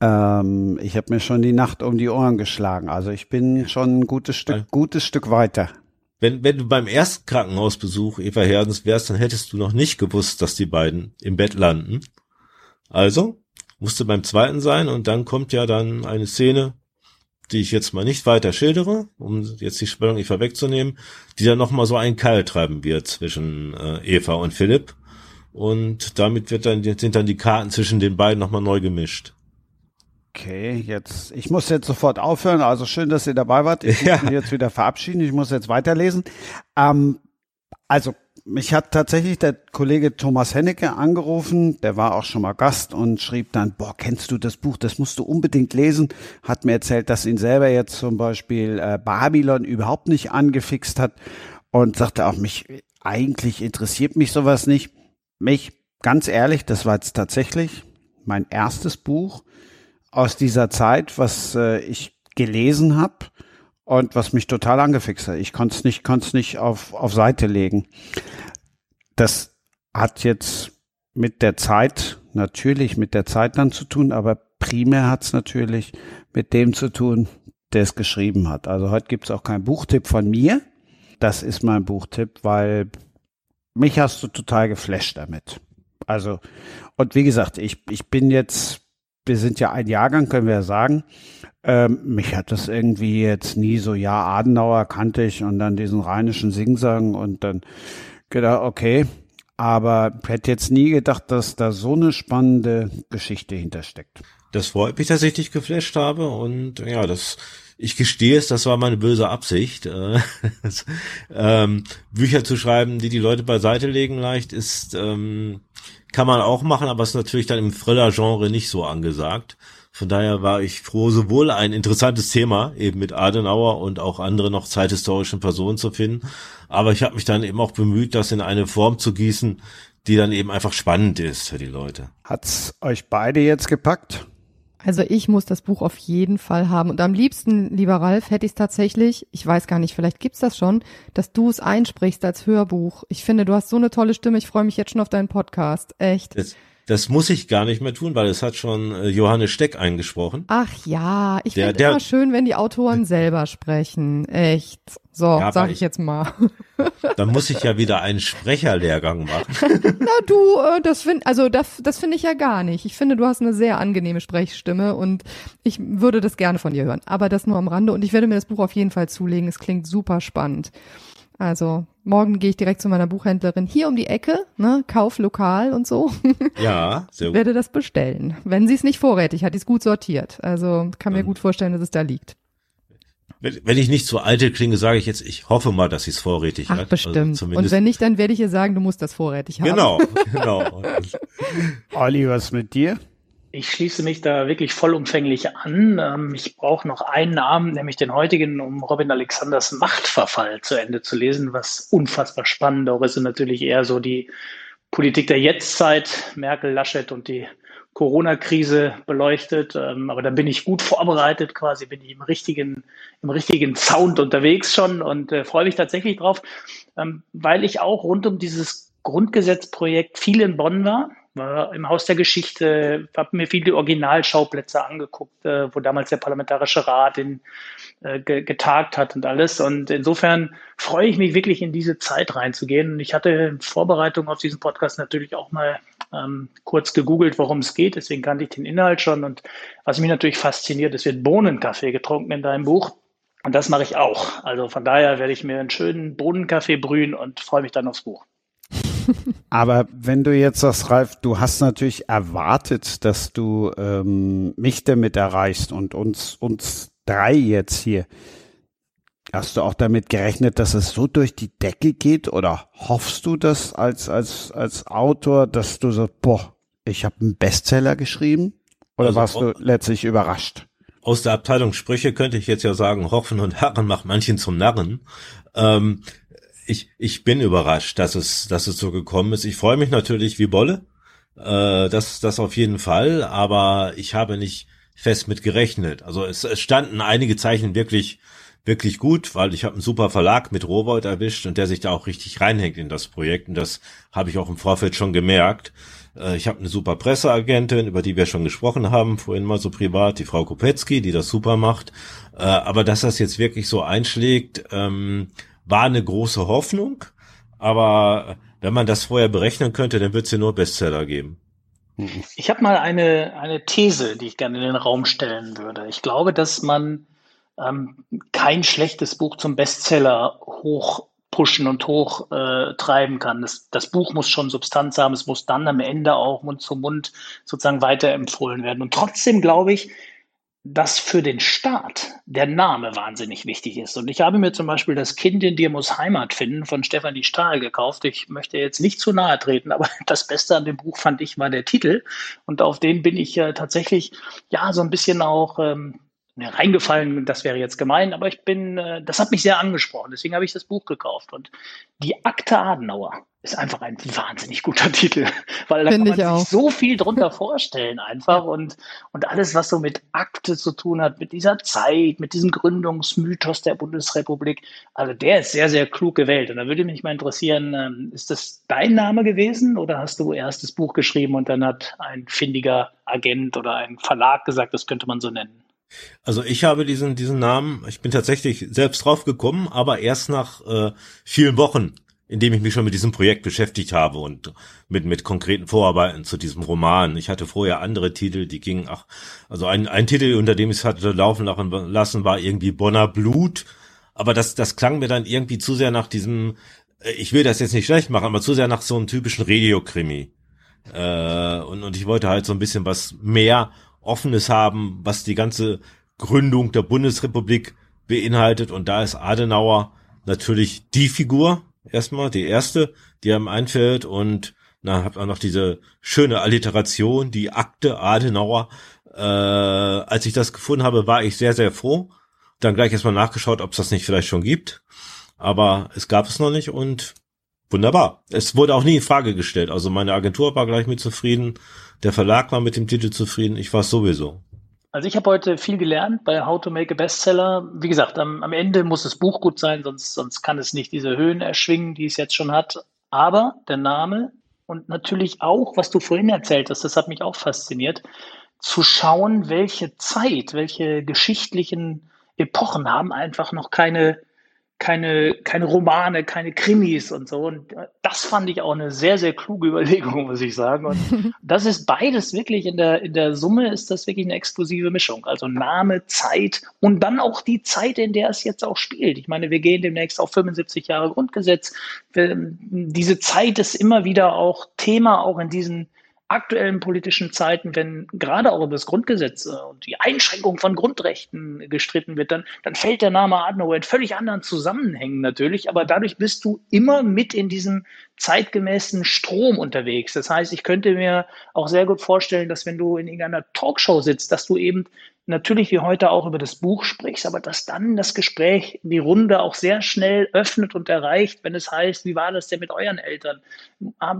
ähm, ich habe mir schon die Nacht um die Ohren geschlagen. Also ich bin schon ein gutes Stück, gutes Stück weiter. wenn, wenn du beim ersten Krankenhausbesuch Eva Herdens wärst, dann hättest du noch nicht gewusst, dass die beiden im Bett landen. Also musste beim zweiten sein und dann kommt ja dann eine Szene, die ich jetzt mal nicht weiter schildere, um jetzt die Spannung nicht vorwegzunehmen, die dann nochmal so einen Keil treiben wird zwischen äh, Eva und Philipp. Und damit wird dann, sind dann die Karten zwischen den beiden nochmal neu gemischt. Okay, jetzt, ich muss jetzt sofort aufhören. Also schön, dass ihr dabei wart. Ich muss mich jetzt wieder verabschieden. Ich muss jetzt weiterlesen. Ähm, also, mich hat tatsächlich der Kollege Thomas Hennecke angerufen. Der war auch schon mal Gast und schrieb dann, boah, kennst du das Buch? Das musst du unbedingt lesen. Hat mir erzählt, dass ihn selber jetzt zum Beispiel äh, Babylon überhaupt nicht angefixt hat und sagte auch, mich, eigentlich interessiert mich sowas nicht. Mich, ganz ehrlich, das war jetzt tatsächlich mein erstes Buch aus dieser Zeit, was äh, ich gelesen habe und was mich total angefixt hat. Ich konnte es nicht, konnte es nicht auf, auf Seite legen. Das hat jetzt mit der Zeit, natürlich mit der Zeit dann zu tun, aber primär hat es natürlich mit dem zu tun, der es geschrieben hat. Also heute gibt es auch keinen Buchtipp von mir. Das ist mein Buchtipp, weil mich hast du total geflasht damit. Also, und wie gesagt, ich, ich bin jetzt wir sind ja ein Jahrgang, können wir ja sagen. Ähm, mich hat das irgendwie jetzt nie so, ja, Adenauer kannte ich und dann diesen rheinischen Singsang und dann gedacht, okay, aber ich hätte jetzt nie gedacht, dass da so eine spannende Geschichte hintersteckt. Das freut mich, dass ich dich geflasht habe und ja, das, ich gestehe es, das war meine böse Absicht. Äh, ähm, Bücher zu schreiben, die die Leute beiseite legen leicht, ist ähm, kann man auch machen, aber ist natürlich dann im Thriller-Genre nicht so angesagt. Von daher war ich froh, sowohl ein interessantes Thema eben mit Adenauer und auch andere noch zeithistorischen Personen zu finden. Aber ich habe mich dann eben auch bemüht, das in eine Form zu gießen, die dann eben einfach spannend ist für die Leute. Hat's euch beide jetzt gepackt? Also ich muss das Buch auf jeden Fall haben. Und am liebsten, lieber Ralf, hätte ich es tatsächlich, ich weiß gar nicht, vielleicht gibt's das schon, dass du es einsprichst als Hörbuch. Ich finde, du hast so eine tolle Stimme. Ich freue mich jetzt schon auf deinen Podcast. Echt. Das, das muss ich gar nicht mehr tun, weil es hat schon äh, Johannes Steck eingesprochen. Ach ja, ich finde immer schön, wenn die Autoren selber sprechen. Echt. So, ja, sag ich, jetzt mal. Dann muss ich ja wieder einen Sprecherlehrgang machen. Na du, äh, das finde also das, das finde ich ja gar nicht. Ich finde, du hast eine sehr angenehme Sprechstimme und ich würde das gerne von dir hören. Aber das nur am Rande und ich werde mir das Buch auf jeden Fall zulegen. Es klingt super spannend. Also morgen gehe ich direkt zu meiner Buchhändlerin hier um die Ecke, ne, kauf lokal und so. Ja, sehr gut. Werde das bestellen. Wenn sie es nicht vorrätig hat, ist gut sortiert. Also kann mir gut vorstellen, dass es da liegt. Wenn ich nicht zu alte klinge, sage ich jetzt, ich hoffe mal, dass sie es vorrätig Ach, hat. Also bestimmt. Also und wenn nicht, dann werde ich ihr sagen, du musst das vorrätig haben. Genau, genau. Olli, was mit dir? Ich schließe mich da wirklich vollumfänglich an. Ähm, ich brauche noch einen Namen, nämlich den heutigen, um Robin Alexanders Machtverfall zu Ende zu lesen, was unfassbar spannend auch ist und natürlich eher so die Politik der Jetztzeit, Merkel, Laschet und die Corona-Krise beleuchtet. Ähm, aber da bin ich gut vorbereitet, quasi bin ich im richtigen, im richtigen Sound unterwegs schon und äh, freue mich tatsächlich drauf, ähm, weil ich auch rund um dieses Grundgesetzprojekt viel in Bonn war, war im Haus der Geschichte, habe mir viele Originalschauplätze angeguckt, äh, wo damals der Parlamentarische Rat in, äh, getagt hat und alles. Und insofern freue ich mich wirklich in diese Zeit reinzugehen. Und ich hatte in Vorbereitung auf diesen Podcast natürlich auch mal ähm, kurz gegoogelt, worum es geht. Deswegen kannte ich den Inhalt schon. Und was mich natürlich fasziniert, es wird Bohnenkaffee getrunken in deinem Buch. Und das mache ich auch. Also von daher werde ich mir einen schönen Bohnenkaffee brühen und freue mich dann aufs Buch. Aber wenn du jetzt sagst, Ralf, du hast natürlich erwartet, dass du ähm, mich damit erreichst und uns, uns drei jetzt hier. Hast du auch damit gerechnet, dass es so durch die Decke geht oder hoffst du das als, als, als Autor, dass du so, boah, ich habe einen Bestseller geschrieben? Oder also warst du letztlich überrascht? Aus der Abteilung Sprüche könnte ich jetzt ja sagen, Hoffen und Herren macht manchen zum Narren. Ähm, ich, ich bin überrascht, dass es, dass es so gekommen ist. Ich freue mich natürlich wie Bolle. Äh, das, das auf jeden Fall, aber ich habe nicht fest mit gerechnet. Also es, es standen einige Zeichen wirklich wirklich gut, weil ich habe einen super Verlag mit Rowold erwischt und der sich da auch richtig reinhängt in das Projekt und das habe ich auch im Vorfeld schon gemerkt. Äh, ich habe eine super Presseagentin, über die wir schon gesprochen haben, vorhin mal so privat, die Frau Kopetzky, die das super macht. Äh, aber dass das jetzt wirklich so einschlägt, ähm, war eine große Hoffnung, aber wenn man das vorher berechnen könnte, dann wird es ja nur Bestseller geben. Ich habe mal eine, eine These, die ich gerne in den Raum stellen würde. Ich glaube, dass man ähm, kein schlechtes Buch zum Bestseller hoch pushen und hoch äh, treiben kann. Das, das Buch muss schon Substanz haben, es muss dann am Ende auch Mund zu Mund sozusagen weiterempfohlen werden. Und trotzdem glaube ich, dass für den Staat der Name wahnsinnig wichtig ist. Und ich habe mir zum Beispiel das Kind in dir muss Heimat finden von Stefanie Stahl gekauft. Ich möchte jetzt nicht zu nahe treten, aber das Beste an dem Buch fand ich war der Titel. Und auf den bin ich äh, tatsächlich ja so ein bisschen auch ähm, reingefallen, das wäre jetzt gemein, aber ich bin, äh, das hat mich sehr angesprochen, deswegen habe ich das Buch gekauft. Und die Akte Adenauer ist einfach ein wahnsinnig guter Titel, weil da Find kann man sich so viel drunter vorstellen einfach und, und alles, was so mit Akte zu tun hat, mit dieser Zeit, mit diesem Gründungsmythos der Bundesrepublik, also der ist sehr, sehr klug gewählt. Und da würde mich mal interessieren, ähm, ist das dein Name gewesen oder hast du erst das Buch geschrieben und dann hat ein findiger Agent oder ein Verlag gesagt, das könnte man so nennen? Also ich habe diesen, diesen Namen, ich bin tatsächlich selbst drauf gekommen, aber erst nach äh, vielen Wochen, indem ich mich schon mit diesem Projekt beschäftigt habe und mit, mit konkreten Vorarbeiten zu diesem Roman. Ich hatte vorher andere Titel, die gingen, ach, also ein, ein Titel, unter dem ich es hatte laufen lassen, war irgendwie Bonner Blut. Aber das, das klang mir dann irgendwie zu sehr nach diesem, äh, ich will das jetzt nicht schlecht machen, aber zu sehr nach so einem typischen Radiokrimi. Äh, und, und ich wollte halt so ein bisschen was mehr Offenes haben, was die ganze Gründung der Bundesrepublik beinhaltet. Und da ist Adenauer natürlich die Figur, erstmal, die erste, die einem einfällt. Und dann habt ihr noch diese schöne Alliteration, die Akte Adenauer. Äh, als ich das gefunden habe, war ich sehr, sehr froh. Dann gleich erstmal nachgeschaut, ob es das nicht vielleicht schon gibt. Aber es gab es noch nicht und wunderbar. Es wurde auch nie in Frage gestellt. Also meine Agentur war gleich mit zufrieden. Der Verlag war mit dem Titel zufrieden. Ich war sowieso. Also ich habe heute viel gelernt bei How to Make a Bestseller. Wie gesagt, am, am Ende muss das Buch gut sein, sonst, sonst kann es nicht diese Höhen erschwingen, die es jetzt schon hat. Aber der Name und natürlich auch, was du vorhin erzählt hast, das hat mich auch fasziniert, zu schauen, welche Zeit, welche geschichtlichen Epochen haben einfach noch keine keine, keine Romane, keine Krimis und so. Und das fand ich auch eine sehr, sehr kluge Überlegung, muss ich sagen. Und das ist beides wirklich in der, in der Summe ist das wirklich eine exklusive Mischung. Also Name, Zeit und dann auch die Zeit, in der es jetzt auch spielt. Ich meine, wir gehen demnächst auf 75 Jahre Grundgesetz. Diese Zeit ist immer wieder auch Thema, auch in diesen aktuellen politischen Zeiten, wenn gerade auch über das Grundgesetz äh, und die Einschränkung von Grundrechten gestritten wird, dann, dann fällt der Name Adenauer in völlig anderen Zusammenhängen natürlich, aber dadurch bist du immer mit in diesem zeitgemäßen Strom unterwegs. Das heißt, ich könnte mir auch sehr gut vorstellen, dass wenn du in irgendeiner Talkshow sitzt, dass du eben natürlich wie heute auch über das Buch sprichst, aber dass dann das Gespräch die Runde auch sehr schnell öffnet und erreicht, wenn es heißt, wie war das denn mit euren Eltern?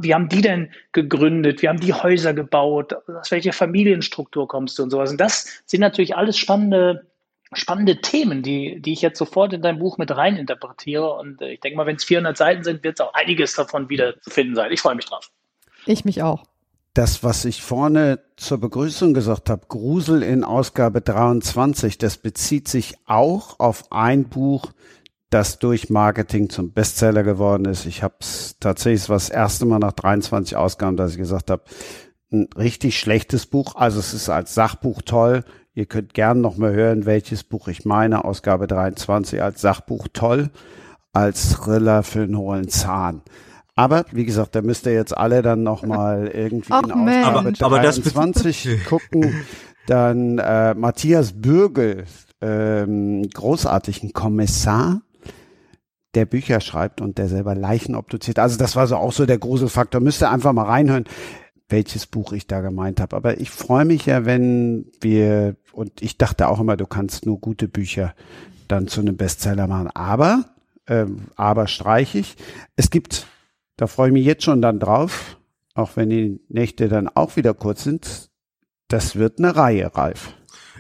Wie haben die denn gegründet? Wie haben die Häuser gebaut? Aus welcher Familienstruktur kommst du und sowas? Und das sind natürlich alles spannende spannende Themen, die, die ich jetzt sofort in dein Buch mit rein interpretiere. Und äh, ich denke mal, wenn es 400 Seiten sind, wird es auch einiges davon wieder zu finden sein. Ich freue mich drauf. Ich mich auch das, was ich vorne zur Begrüßung gesagt habe, Grusel in Ausgabe 23, das bezieht sich auch auf ein Buch, das durch Marketing zum Bestseller geworden ist. Ich habe es tatsächlich, es war das erste Mal nach 23 Ausgaben, dass ich gesagt habe, ein richtig schlechtes Buch. Also es ist als Sachbuch toll. Ihr könnt gern noch mal hören, welches Buch ich meine. Ausgabe 23 als Sachbuch toll, als Thriller für einen hohlen Zahn. Aber wie gesagt, da müsst ihr jetzt alle dann noch mal irgendwie Ach, in Ausgabe aber, aber 23 gucken. Dann äh, Matthias Bürgel, ähm, großartigen Kommissar, der Bücher schreibt und der selber Leichen obduziert. Also das war so auch so der Gruselfaktor. Müsst ihr einfach mal reinhören, welches Buch ich da gemeint habe. Aber ich freue mich ja, wenn wir, und ich dachte auch immer, du kannst nur gute Bücher dann zu einem Bestseller machen. Aber, ähm, aber streich ich. Es gibt da freue ich mich jetzt schon dann drauf, auch wenn die Nächte dann auch wieder kurz sind. Das wird eine Reihe, Ralf.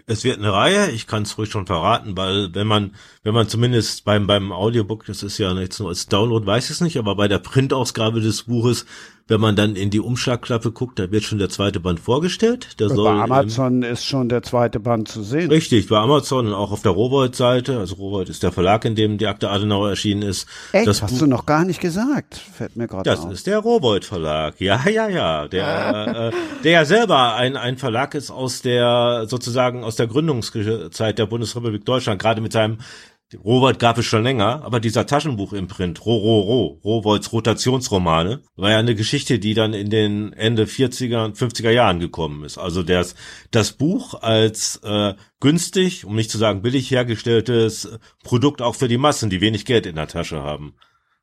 Es wird eine Reihe, ich kann es ruhig schon verraten, weil wenn man, wenn man zumindest beim, beim Audiobook, das ist ja jetzt nur als Download, weiß ich es nicht, aber bei der Printausgabe des Buches wenn man dann in die Umschlagklappe guckt, da wird schon der zweite Band vorgestellt. Der bei soll Amazon ist schon der zweite Band zu sehen. Richtig, bei Amazon und auch auf der Rowold-Seite. Also Rowold ist der Verlag, in dem die Akte Adenauer erschienen ist. Echt? Das Hast Buch- du noch gar nicht gesagt. Fällt mir gerade Das auf. ist der Rowold Verlag. Ja, ja, ja. Der, äh, der ja selber ein, ein Verlag ist aus der, sozusagen aus der Gründungszeit der Bundesrepublik Deutschland, gerade mit seinem Rowold gab es schon länger, aber dieser Taschenbuchimprint, Ro, Ro, Ro, Rowolds Rotationsromane, war ja eine Geschichte, die dann in den Ende 40er und 50er Jahren gekommen ist. Also das, das Buch als äh, günstig, um nicht zu sagen billig hergestelltes Produkt auch für die Massen, die wenig Geld in der Tasche haben.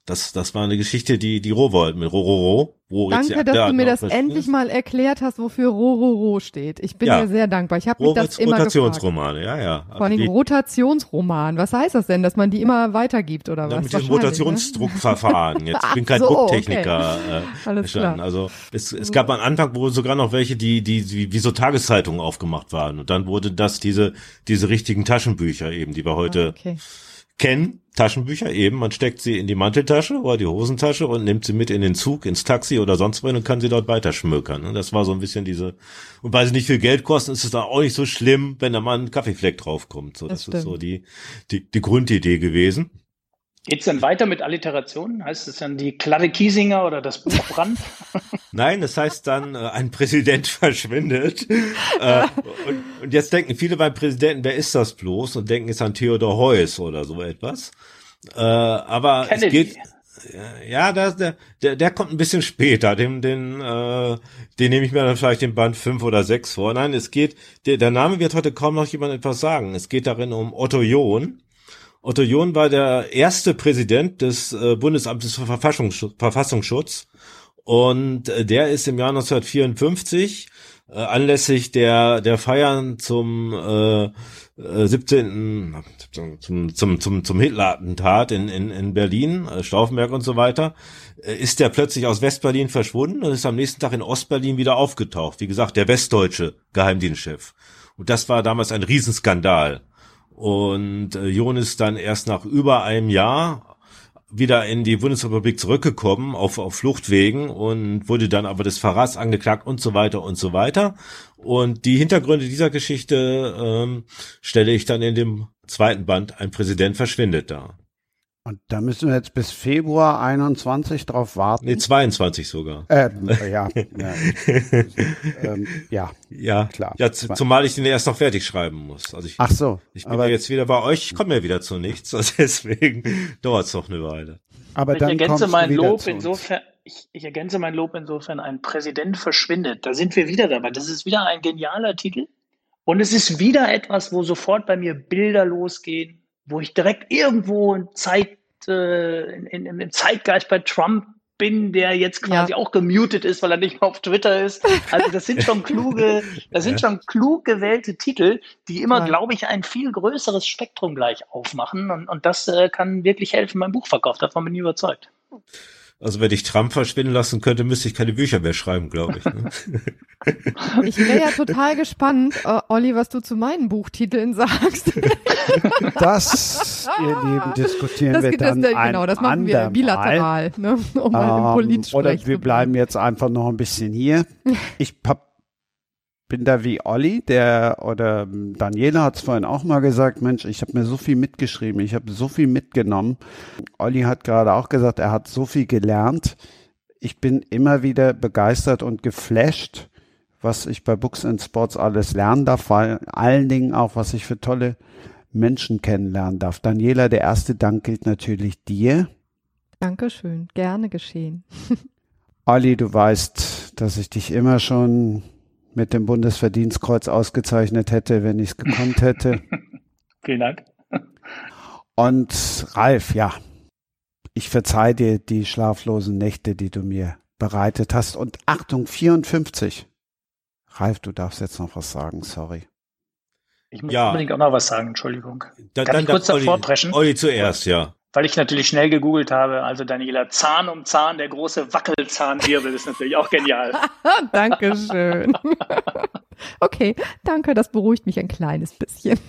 Das, das war eine Geschichte, die, die Rowold mit Rororo, jetzt Danke, die dass du mir das endlich mal erklärt hast, wofür Rororo steht. Ich bin Ja. dir sehr dankbar. Ich habe mich das immer. Rotationsromane, ja, ja. Vor allem Die- Rotationsroman. Was heißt das denn, dass man die immer weitergibt oder Ja, was? mit diesem Wahrscheinlich, ne? Rotationsdruckverfahren. Jetzt ich bin kein so, Drucktechniker. okay. Äh, Alles klar. Also es, es gab am Anfang wohl sogar noch welche, die, die, die wie so Tageszeitungen aufgemacht waren. Und dann wurde das diese diese richtigen Taschenbücher eben, die wir heute Ah, Okay. Kennen. Taschenbücher eben. Man steckt sie in die Manteltasche oder die Hosentasche und nimmt sie mit in den Zug, ins Taxi oder sonst wohin und kann sie dort weiterschmökern. Und das war so ein bisschen diese. Und weil sie nicht viel Geld kosten, ist es dann auch nicht so schlimm, wenn da mal ein Kaffeefleck draufkommt. So, Das das, ist so die, die, die Grundidee gewesen. Geht's dann weiter mit Alliterationen? Heißt es dann die Kladde Kiesinger oder das Buch Brand? Nein, das heißt dann, äh, ein Präsident verschwindet. äh, und, und jetzt denken viele beim Präsidenten, wer ist das bloß? Und denken jetzt an Theodor Heuss oder so etwas. Äh, aber es Kennedy. geht. Ja, das, der, der, der kommt ein bisschen später. Den, den, äh, den nehme ich mir dann vielleicht den Band fünf oder sechs vor. Nein, es geht, der, der Name wird heute kaum noch jemand etwas sagen. Es geht darin um Otto John. Otto John war der erste Präsident des äh, Bundesamtes für Verfassungsschutz, Verfassungsschutz und äh, der ist im Jahr 1954 äh, anlässlich der der Feiern zum äh, äh, 17. zum zum zum zum Hitler-Attentat in in in Berlin, äh, Stauffenberg und so weiter, äh, ist der plötzlich aus Westberlin verschwunden und ist am nächsten Tag in Ostberlin wieder aufgetaucht. Wie gesagt, der westdeutsche Geheimdienstchef. Und das war damals ein Riesenskandal. Und äh, John ist dann erst nach über einem Jahr wieder in die Bundesrepublik zurückgekommen auf, auf Fluchtwegen und wurde dann aber des Verrats angeklagt und so weiter und so weiter. Und die Hintergründe dieser Geschichte ähm, stelle ich dann in dem zweiten Band, ein Präsident verschwindet da. Und da müssen wir jetzt bis Februar 21 drauf warten. Nee, 22 sogar. äh, ja, ja, ähm, ja, Ja, klar. Ja, zumal ich den erst noch fertig schreiben muss. Also ich, Ach so, ich bin aber, ja jetzt wieder bei euch, ich komme ja wieder zu nichts, also deswegen dauert es noch eine Weile. aber Ich dann ergänze mein Lob insofern, ich, ich ergänze mein Lob insofern, ein Präsident verschwindet. Da sind wir wieder dabei. Das ist wieder ein genialer Titel. Und es ist wieder etwas, wo sofort bei mir Bilder losgehen, wo ich direkt irgendwo in Zeit, äh, in, in, im Zeitgeist bei Trump bin, der jetzt quasi Ja. auch gemutet ist, weil er nicht mehr auf Twitter ist. Also das sind schon kluge, das sind schon klug gewählte Titel, die immer, Ja. glaube ich, ein viel größeres Spektrum gleich aufmachen. Und, und das äh, kann wirklich helfen beim Buchverkauf. Davon bin ich überzeugt. Also wenn ich Trump verschwinden lassen könnte, müsste ich keine Bücher mehr schreiben, glaube ich. Ne? Ich wäre ja total gespannt, äh, Olli, was du zu meinen Buchtiteln sagst. Das, ihr Lieben, diskutieren Das, wir das, dann das, ein genau, das machen wir bilateral, ne? um mal im Ähm, Politgespräch oder wir bleiben jetzt einfach noch ein bisschen hier. Ich hab, bin da wie Olli, der oder Daniela hat es vorhin auch mal gesagt, Mensch, ich habe mir so viel mitgeschrieben, ich habe so viel mitgenommen. Olli hat gerade auch gesagt, er hat so viel gelernt. Ich bin immer wieder begeistert und geflasht, was ich bei Books and Sports alles lernen darf, vor allen Dingen auch, was ich für tolle Menschen kennenlernen darf. Daniela, der erste Dank gilt natürlich dir. Dankeschön, gerne geschehen. Olli, du weißt, dass ich dich immer schon mit dem Bundesverdienstkreuz ausgezeichnet hätte, wenn ich es gekonnt hätte. Vielen Dank. Und Ralf, ja, ich verzeih dir die schlaflosen Nächte, die du mir bereitet hast. Und Achtung, 54. Ralf, du darfst jetzt noch was sagen, sorry. Ich muss Ja. unbedingt auch noch was sagen, Entschuldigung. Da, Darf ich kurz davor Olli, preschen? Olli zuerst, ja. Weil ich natürlich schnell gegoogelt habe. Also Daniela, Zahn um Zahn, der große Wackelzahnwirbel ist natürlich auch genial. Dankeschön. okay, danke, das beruhigt mich ein kleines bisschen.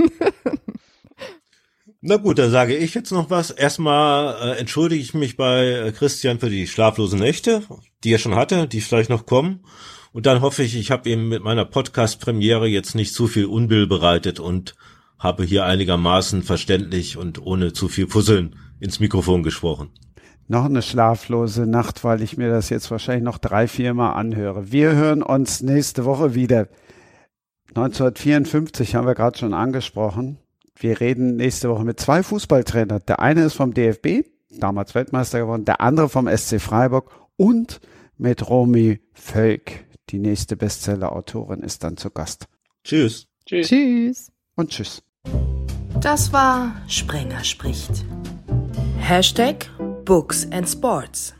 Na gut, dann sage ich jetzt noch was. Erstmal äh, entschuldige ich mich bei äh, Christian für die schlaflosen Nächte. die er schon hatte, die vielleicht noch kommen. Und dann hoffe ich, ich habe ihm mit meiner Podcast-Premiere jetzt nicht zu viel Unbill bereitet und habe hier einigermaßen verständlich und ohne zu viel Fusseln ins Mikrofon gesprochen. Noch eine schlaflose Nacht, weil ich mir das jetzt wahrscheinlich noch drei, vier Mal anhöre. Wir hören uns nächste Woche wieder. 1954 haben wir gerade schon angesprochen. Wir reden nächste Woche mit zwei Fußballtrainern. Der eine ist vom DFB, damals Weltmeister geworden, der andere vom SC Freiburg und mit Romy Völk. Die nächste Bestseller-Autorin ist dann zu Gast. Tschüss. Tschüss. Tschüss. Und tschüss. Das war Sprenger spricht. Hashtag Books and Sports.